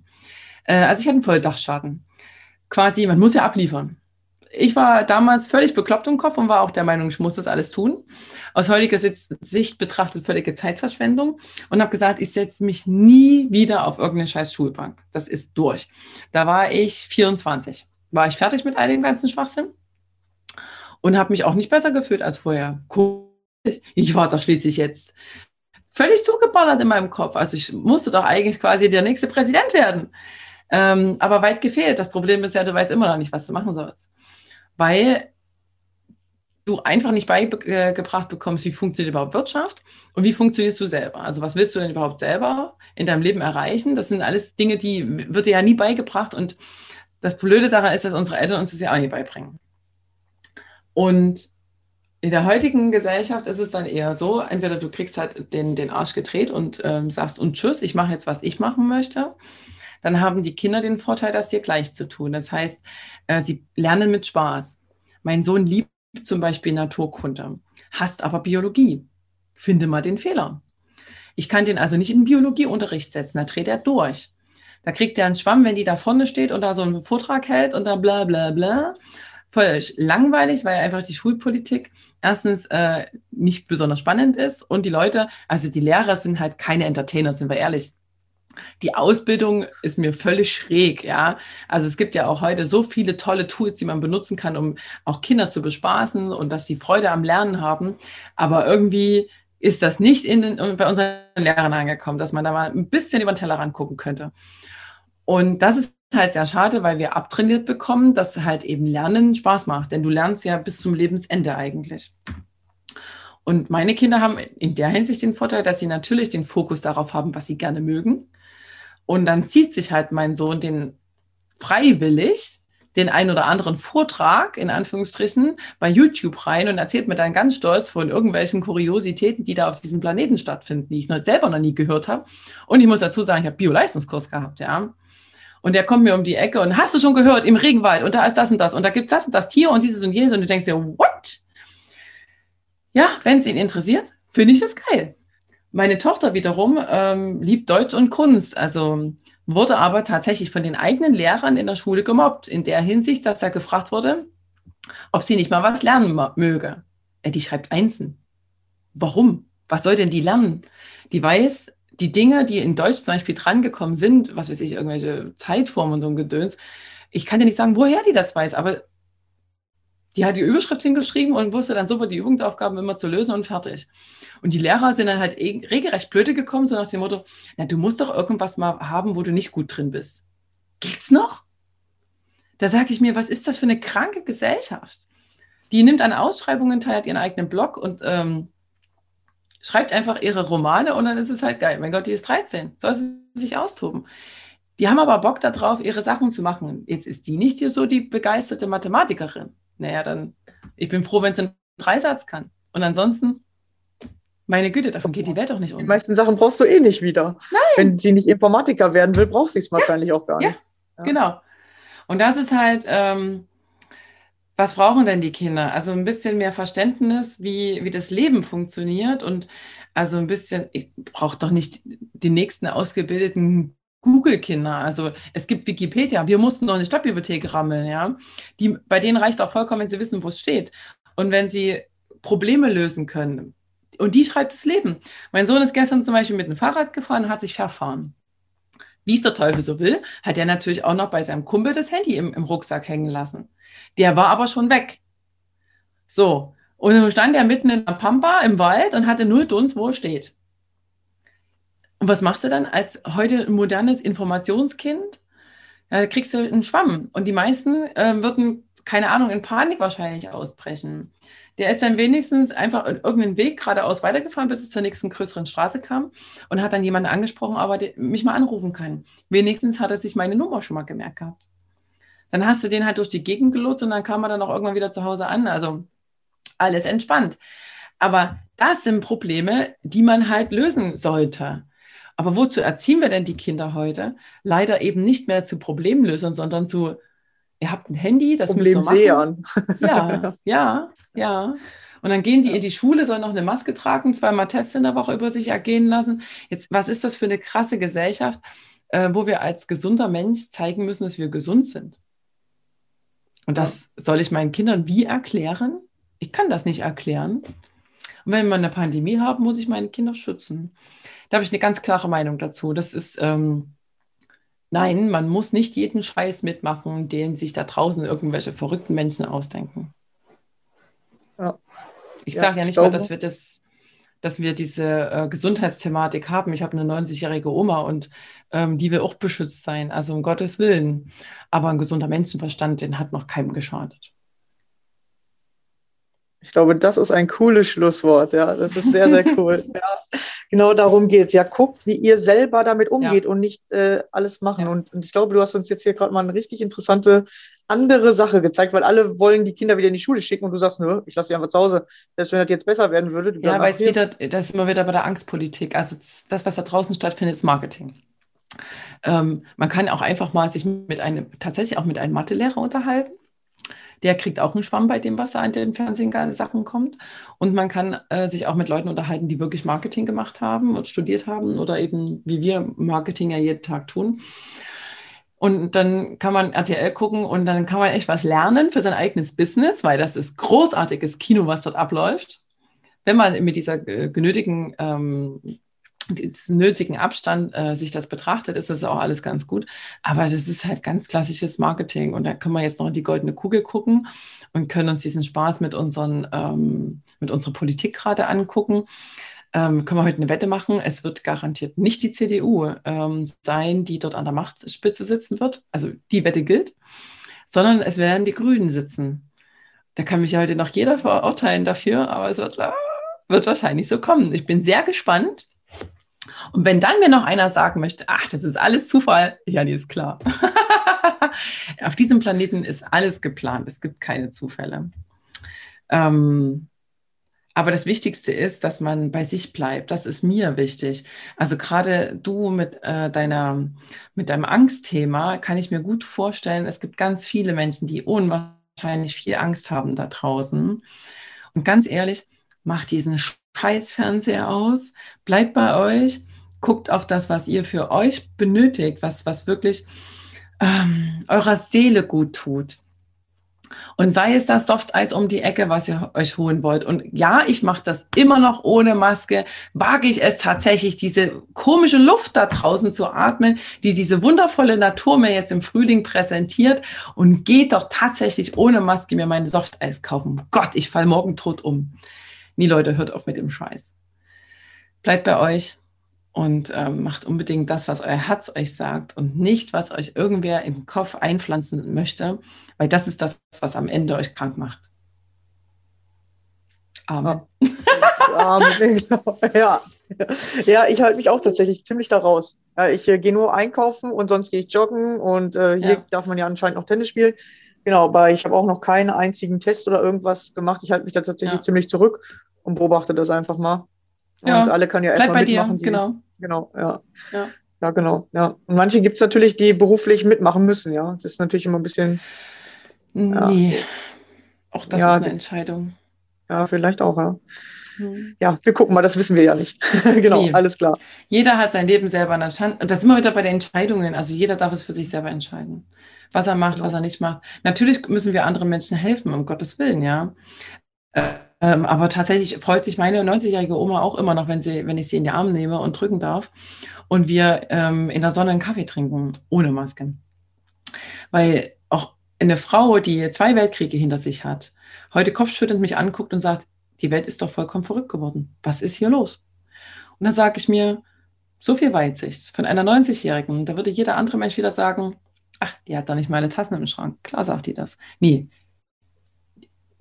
Äh, also ich hatte einen Volldachschaden. Quasi, man muss ja abliefern. ich war damals völlig bekloppt im Kopf und war auch der Meinung, ich muss das alles tun. Aus heutiger Sicht betrachtet völlige Zeitverschwendung und habe gesagt, ich setze mich nie wieder auf irgendeine scheiß Schulbank. Das ist durch. Da war ich 24. War ich fertig mit all dem ganzen Schwachsinn und habe mich auch nicht besser gefühlt als vorher. Ich war da schließlich jetzt völlig zugeballert in meinem Kopf. Also ich musste doch eigentlich quasi der nächste Präsident werden. Ähm, aber weit gefehlt. Das Problem ist ja, du weißt immer noch nicht, was du machen sollst. Weil du einfach nicht beigebracht bekommst, wie funktioniert überhaupt Wirtschaft und wie funktionierst du selber. Also was willst du denn überhaupt selber in deinem Leben erreichen? Das sind alles Dinge, die wird dir ja nie beigebracht. Und das Blöde daran ist, dass unsere Eltern uns das ja auch nie beibringen. Und in der heutigen Gesellschaft ist es dann eher so, entweder du kriegst halt den, den Arsch gedreht und ähm, sagst, und tschüss, ich mache jetzt, was ich machen möchte dann haben die Kinder den Vorteil, das dir gleich zu tun. Das heißt, äh, sie lernen mit Spaß. Mein Sohn liebt zum Beispiel Naturkunde, hasst aber Biologie. Finde mal den Fehler. Ich kann den also nicht in Biologieunterricht setzen, da dreht er durch. Da kriegt er einen Schwamm, wenn die da vorne steht und da so einen Vortrag hält und da bla bla bla. Völlig langweilig, weil einfach die Schulpolitik erstens äh, nicht besonders spannend ist und die Leute, also die Lehrer sind halt keine Entertainer, sind wir ehrlich die Ausbildung ist mir völlig schräg, ja. Also es gibt ja auch heute so viele tolle Tools, die man benutzen kann, um auch Kinder zu bespaßen und dass sie Freude am Lernen haben. Aber irgendwie ist das nicht in, bei unseren Lehrern angekommen, dass man da mal ein bisschen über den Tellerrand gucken könnte. Und das ist halt sehr schade, weil wir abtrainiert bekommen, dass halt eben Lernen Spaß macht. Denn du lernst ja bis zum Lebensende eigentlich. Und meine Kinder haben in der Hinsicht den Vorteil, dass sie natürlich den Fokus darauf haben, was sie gerne mögen. Und dann zieht sich halt mein Sohn den freiwillig den einen oder anderen Vortrag in Anführungsstrichen bei YouTube rein und erzählt mir dann ganz stolz von irgendwelchen Kuriositäten, die da auf diesem Planeten stattfinden, die ich noch selber noch nie gehört habe. Und ich muss dazu sagen, ich habe Bio-Leistungskurs gehabt, ja. Und der kommt mir um die Ecke und hast du schon gehört, im Regenwald und da ist das und das und da gibt es das und das Tier und dieses und jenes und du denkst dir, what? Ja, wenn es ihn interessiert, finde ich das geil. Meine Tochter wiederum ähm, liebt Deutsch und Kunst, also wurde aber tatsächlich von den eigenen Lehrern in der Schule gemobbt, in der Hinsicht, dass er gefragt wurde, ob sie nicht mal was lernen möge. Äh, die schreibt Einsen. Warum? Was soll denn die lernen? Die weiß, die Dinge, die in Deutsch zum Beispiel drangekommen sind, was weiß ich, irgendwelche Zeitformen und so ein Gedöns, ich kann dir nicht sagen, woher die das weiß, aber die hat die Überschrift hingeschrieben und wusste dann sofort die Übungsaufgaben immer zu lösen und fertig. Und die Lehrer sind dann halt eh regelrecht blöde gekommen, so nach dem Motto, na, du musst doch irgendwas mal haben, wo du nicht gut drin bist. Geht's noch? Da sage ich mir, was ist das für eine kranke Gesellschaft? Die nimmt an Ausschreibungen teil, hat ihren eigenen Blog und ähm, schreibt einfach ihre Romane und dann ist es halt geil. Mein Gott, die ist 13, soll sie sich austoben. Die haben aber Bock darauf, ihre Sachen zu machen. Jetzt ist die nicht hier so die begeisterte Mathematikerin naja, dann, ich bin froh, wenn es einen Dreisatz kann. Und ansonsten, meine Güte, davon geht die Welt doch nicht um. Die meisten Sachen brauchst du eh nicht wieder. Nein. Wenn sie nicht Informatiker werden will, braucht sie es wahrscheinlich ja. auch gar ja. nicht. Ja, genau. Und das ist halt, ähm, was brauchen denn die Kinder? Also ein bisschen mehr Verständnis, wie, wie das Leben funktioniert und also ein bisschen, ich brauche doch nicht die nächsten ausgebildeten Google-Kinder. Also es gibt Wikipedia. Wir mussten noch eine Stadtbibliothek rammeln, ja. Die, bei denen reicht auch vollkommen, wenn sie wissen, wo es steht. Und wenn sie Probleme lösen können. Und die schreibt das Leben. Mein Sohn ist gestern zum Beispiel mit dem Fahrrad gefahren und hat sich verfahren. Wie es der Teufel so will, hat er natürlich auch noch bei seinem Kumpel das Handy im, im Rucksack hängen lassen. Der war aber schon weg. So. Und dann stand er mitten in der Pampa im Wald und hatte null Dunst, wo er steht. Und was machst du dann als heute modernes Informationskind? Ja, da kriegst du einen Schwamm. Und die meisten äh, würden, keine Ahnung, in Panik wahrscheinlich ausbrechen. Der ist dann wenigstens einfach irgendeinen Weg geradeaus weitergefahren, bis es zur nächsten größeren Straße kam und hat dann jemanden angesprochen, aber mich mal anrufen kann. Wenigstens hat er sich meine Nummer schon mal gemerkt gehabt. Dann hast du den halt durch die Gegend gelotst und dann kam er dann auch irgendwann wieder zu Hause an. Also alles entspannt. Aber das sind Probleme, die man halt lösen sollte. Aber wozu erziehen wir denn die Kinder heute? Leider eben nicht mehr zu Problemlösern, sondern zu, ihr habt ein Handy, das müsst ihr machen. Ja, ja, ja. Und dann gehen die in die Schule, sollen noch eine Maske tragen, zweimal Tests in der Woche über sich ergehen lassen. Jetzt, was ist das für eine krasse Gesellschaft, äh, wo wir als gesunder Mensch zeigen müssen, dass wir gesund sind? Und das soll ich meinen Kindern wie erklären? Ich kann das nicht erklären. Und wenn wir eine Pandemie haben, muss ich meine Kinder schützen. Da habe ich eine ganz klare Meinung dazu. Das ist, ähm, nein, man muss nicht jeden Scheiß mitmachen, den sich da draußen irgendwelche verrückten Menschen ausdenken. Ja. Ich Ja, sage ja ich nicht mal, dass wir das, dass wir diese äh, Gesundheitsthematik haben. Ich habe eine 90-jährige Oma und ähm, die will auch beschützt sein, also um Gottes Willen. Aber ein gesunder Menschenverstand, den hat noch keinem geschadet. Ich glaube, das ist ein cooles Schlusswort. Ja, das ist sehr, sehr cool. ja, genau darum geht es. Ja, guckt, wie ihr selber damit umgeht und nicht äh, alles machen. Ja. Und, und ich glaube, du hast uns jetzt hier gerade mal eine richtig interessante andere Sache gezeigt, weil alle wollen die Kinder wieder in die Schule schicken und du sagst, nö, ich lasse sie einfach zu Hause. Selbst wenn das jetzt besser werden würde. Ja, weil es wieder, das ist immer wieder bei der Angstpolitik. Also das, das, was da draußen stattfindet, ist Marketing. Ähm, man kann auch einfach mal sich mit einem, tatsächlich auch mit einem Mathelehrer unterhalten. Der kriegt auch einen Schwamm bei dem, was da an den Fernsehsachen kommt. Und man kann äh, sich auch mit Leuten unterhalten, die wirklich Marketing gemacht haben und studiert haben oder eben, wie wir Marketing ja jeden Tag tun. Und dann kann man RTL gucken und dann kann man echt was lernen für sein eigenes Business, weil das ist großartiges Kino, was dort abläuft. Wenn man mit dieser äh, genötigen, ähm, diesen nötigen Abstand äh, sich das betrachtet, ist das auch alles ganz gut. Aber das ist halt ganz klassisches Marketing. Und da können wir jetzt noch in die goldene Kugel gucken und können uns diesen Spaß mit, unseren, ähm, mit unserer Politik gerade angucken. Ähm, können wir heute eine Wette machen. Es wird garantiert nicht die CDU ähm, sein, die dort an der Machtspitze sitzen wird. Also die Wette gilt, sondern es werden die Grünen sitzen. Da kann mich ja heute noch jeder verurteilen dafür, aber es wird, äh, wird wahrscheinlich so kommen. Ich bin sehr gespannt. Und wenn dann mir noch einer sagen möchte, ach, das ist alles Zufall, ja, die ist klar. Auf diesem Planeten ist alles geplant. Es gibt keine Zufälle. Ähm, aber das Wichtigste ist, dass man bei sich bleibt. Das ist mir wichtig. Also gerade du mit, äh, deiner, mit deinem Angstthema kann ich mir gut vorstellen, es gibt ganz viele Menschen, die unwahrscheinlich viel Angst haben da draußen. Und ganz ehrlich, macht diesen Scheiß-Fernseher aus, bleibt bei euch, guckt auf das, was ihr für euch benötigt, was, was wirklich ähm, eurer Seele gut tut. Und sei es das Softeis um die Ecke, was ihr euch holen wollt. Und ja, ich mache das immer noch ohne Maske. Wage ich es tatsächlich, diese komische Luft da draußen zu atmen, die diese wundervolle Natur mir jetzt im Frühling präsentiert und geht doch tatsächlich ohne Maske mir meine Softeis kaufen. Gott, ich fall morgen tot um. Nie, Leute, hört auf mit dem Scheiß. Bleibt bei euch und ähm, macht unbedingt das, was euer Herz euch sagt und nicht, was euch irgendwer im Kopf einpflanzen möchte, weil das ist das, was am Ende euch krank macht. Amen. ja. ja, ich halte mich auch tatsächlich ziemlich da raus. Ich äh, gehe nur einkaufen und sonst gehe ich joggen und äh, hier Ja. darf man ja anscheinend noch Tennis spielen. Genau, aber ich habe auch noch keinen einzigen Test oder irgendwas gemacht. Ich halte mich da tatsächlich Ja. ziemlich zurück und beobachte das einfach mal. Ja, Und alle können ja Bleib erstmal bei dir, mitmachen. die- genau. Genau, ja. Ja. Ja, genau. Ja. Und manche gibt es natürlich, die beruflich mitmachen müssen, ja. Das ist natürlich immer ein bisschen, Nee, auch das Ja, ist die- eine Entscheidung. ja, vielleicht auch, ja. Hm. Ja, wir gucken mal, das wissen wir ja nicht. genau, Nee. alles klar. Jeder hat sein Leben selber in der Hand. Und da sind wir wieder bei den Entscheidungen. Also jeder darf es für sich selber entscheiden, was er macht, Genau. was er nicht macht. Natürlich müssen wir anderen Menschen helfen, um Gottes Willen, ja. Äh, ähm, aber tatsächlich freut sich meine 90-jährige Oma auch immer noch, wenn, sie, wenn ich sie in die Arme nehme und drücken darf und wir ähm, in der Sonne einen Kaffee trinken, ohne Maske. Weil auch eine Frau, die zwei Weltkriege hinter sich hat, heute kopfschüttelnd mich anguckt und sagt, die Welt ist doch vollkommen verrückt geworden. Was ist hier los? Und dann sage ich mir, so viel Weitsicht von einer 90-Jährigen, da würde jeder andere Mensch wieder sagen, ach, die hat doch nicht meine Tassen im Schrank. Klar sagt die das. Nee.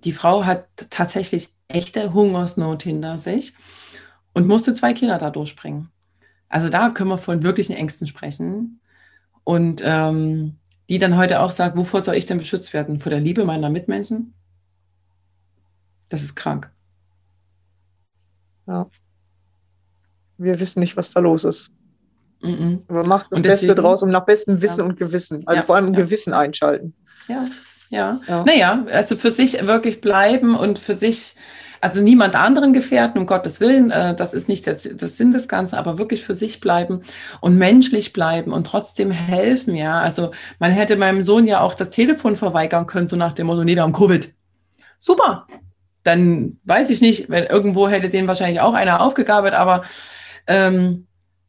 Die Frau hat tatsächlich echte Hungersnot hinter sich und musste zwei Kinder da durchbringen. Also da können wir von wirklichen Ängsten sprechen. Und ähm, die dann heute auch sagt, wovor soll ich denn beschützt werden? Vor der Liebe meiner Mitmenschen? Das ist krank. Wir wissen nicht, was da los ist. Mhm. Aber macht das Und Beste deswegen- draus und nach bestem Wissen Ja. und Gewissen. Also Ja, vor allem ja. Gewissen einschalten. Ja, ja. Ja. Naja, also für sich wirklich bleiben und für sich also niemand anderen gefährden, um Gottes Willen, äh, das ist nicht das, das Sinn des Ganzen, aber wirklich für sich bleiben und menschlich bleiben und trotzdem helfen, ja. Also man hätte meinem Sohn ja auch das Telefon verweigern können, so nach dem Motto, nee, wir haben Covid. Super. Dann weiß ich nicht, wenn irgendwo hätte den wahrscheinlich auch einer aufgegabelt, aber ähm,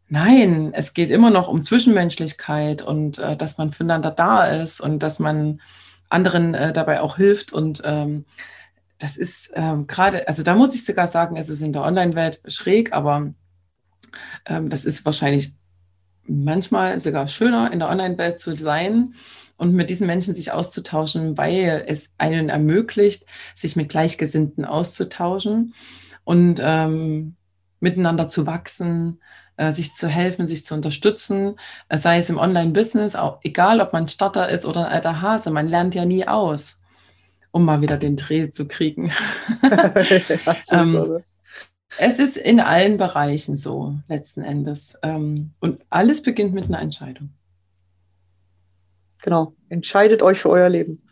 nein, es geht immer noch um Zwischenmenschlichkeit und äh, dass man füreinander da ist und dass man anderen äh, dabei auch hilft. Und ähm, das ist ähm, gerade, also da muss ich sogar sagen, es ist in der Online-Welt schräg, aber ähm, das ist wahrscheinlich manchmal sogar schöner, in der Online-Welt zu sein und mit diesen Menschen sich auszutauschen, weil es einen ermöglicht, sich mit Gleichgesinnten auszutauschen und ähm, miteinander zu wachsen, sich zu helfen, sich zu unterstützen, äh, sei es im Online-Business, egal ob man Starter ist oder ein alter Hase, man lernt ja nie aus um mal wieder den Dreh zu kriegen. ähm, es ist in allen Bereichen so, letzten Endes. Ähm, und alles beginnt mit einer Entscheidung. Genau, entscheidet euch für euer Leben.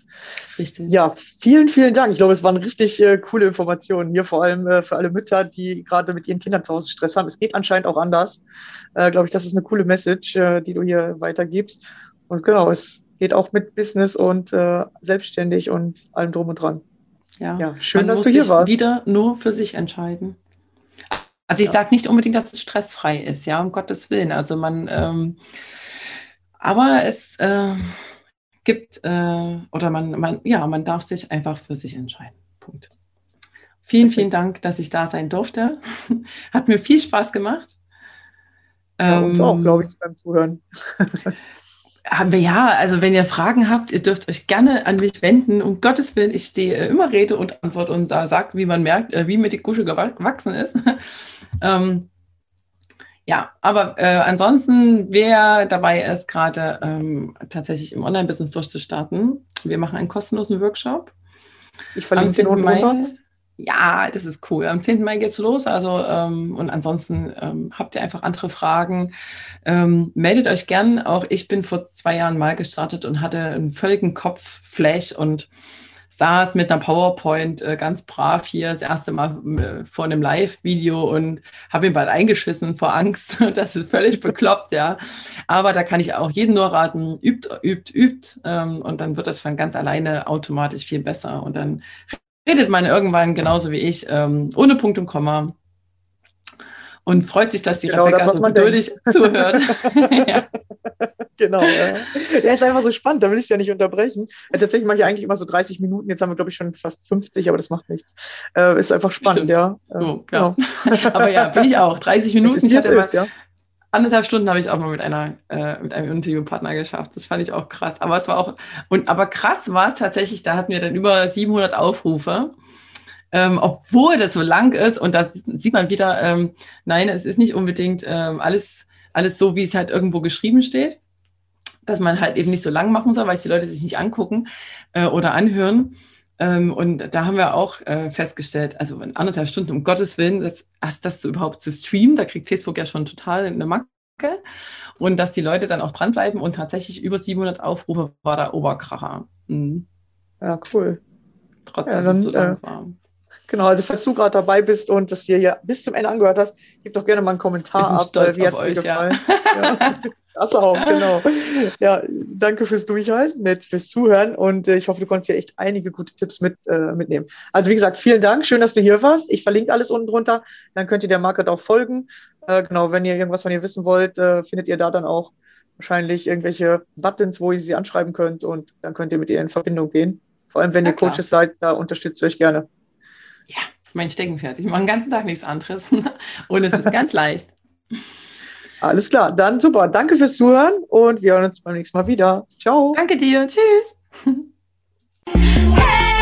Richtig. Ja, vielen, vielen Dank. Ich glaube, es waren richtig äh, coole Informationen hier, vor allem äh, für alle Mütter, die gerade mit ihren Kindern zu Hause Stress haben. Es geht anscheinend auch anders. Äh, glaube ich, das ist eine coole Message, äh, die du hier weitergibst. Und genau, es geht auch mit Business und äh, selbstständig und allem drum und dran. Ja, ja schön, Man dass du hier warst. wieder nur für sich entscheiden. Also ich ja. sage nicht unbedingt, dass es stressfrei ist, ja, um Gottes Willen. Also man, ähm, aber es äh, gibt, äh, oder man, man, ja, man darf sich einfach für sich entscheiden. Punkt. Vielen, vielen Dank, dass ich da sein durfte. Hat mir viel Spaß gemacht. Ja, uns ähm, auch, glaube ich, beim Zuhören. haben wir ja, also wenn ihr Fragen habt, ihr dürft euch gerne an mich wenden. Um Gottes Willen, ich stehe immer Rede und Antwort und sage, wie man merkt, äh, wie mir die Kusche gewachsen ist. ähm, ja, aber äh, ansonsten, wer dabei ist, gerade ähm, tatsächlich im Online-Business durchzustarten, wir machen einen kostenlosen Workshop. Ich verlinke den unten Mai, ja, das ist cool. Am 10. Mai geht es los. Also, ähm, und ansonsten ähm, habt ihr einfach andere Fragen. Ähm, meldet euch gern. Auch ich bin vor zwei Jahren mal gestartet und hatte einen völligen Kopfflash und saß mit einer PowerPoint äh, ganz brav hier das erste Mal äh, vor einem Live-Video und habe ihn bald eingeschissen vor Angst. das ist völlig bekloppt, ja. Aber da kann ich auch jedem nur raten, übt, übt, übt. Ähm, und dann wird das von ganz alleine automatisch viel besser. Und dann redet man irgendwann genauso wie ich, ähm, ohne Punkt und Komma. Und freut sich, dass die genau Rebecca das, so geduldig zuhört. ja. Genau. Ja. ja, ist einfach so spannend, da will ich es ja nicht unterbrechen. Ja, tatsächlich mache ich eigentlich immer so 30 Minuten, jetzt haben wir, glaube ich, schon fast 50, aber das macht nichts. Äh, ist einfach spannend, Stimmt. ja. Oh, ja. Genau. aber ja, bin ich auch. 30 Minuten. Ich hatte ja anderthalb Stunden habe ich auch mal mit einer äh, mit einem Interviewpartner geschafft. Das fand ich auch krass. Aber es war auch und aber krass war es tatsächlich. Da hatten wir dann über 700 Aufrufe, ähm, obwohl das so lang ist. Und da sieht man wieder, ähm, nein, es ist nicht unbedingt ähm, alles alles so, wie es halt irgendwo geschrieben steht, dass man halt eben nicht so lang machen soll, weil es die Leute sich nicht angucken äh, oder anhören. Ähm, und da haben wir auch äh, festgestellt, also in anderthalb Stunden, um Gottes Willen, das, das überhaupt zu streamen, da kriegt Facebook ja schon total eine Macke. Und dass die Leute dann auch dranbleiben und tatsächlich über 700 Aufrufe war der Oberkracher. Mhm. Ja, cool. Trotz, ja, dass es so lang äh, war. Genau, also falls du gerade dabei bist und das dir ja bis zum Ende angehört hast, gib doch gerne mal einen Kommentar ab. Stolz wie auf euch, ja. ja. Das auch, genau. Ja, danke fürs Durchhalten, nett fürs Zuhören und äh, ich hoffe, du konntest ja echt einige gute Tipps mit, äh, mitnehmen. Also wie gesagt, vielen Dank, schön, dass du hier warst. Ich verlinke alles unten drunter, dann könnt ihr der Market auch folgen. Äh, genau, wenn ihr irgendwas von ihr wissen wollt, äh, findet ihr da dann auch wahrscheinlich irgendwelche Buttons, wo ihr sie anschreiben könnt und dann könnt ihr mit ihr in Verbindung gehen. Vor allem, wenn ja, ihr klar. Coaches seid, da unterstützt ihr euch gerne ja, mein Steckenpferd. Ich mache den ganzen Tag nichts anderes und es ist ganz leicht. Alles klar, dann super. Danke fürs Zuhören und wir hören uns beim nächsten Mal wieder. Ciao. Danke dir. Tschüss.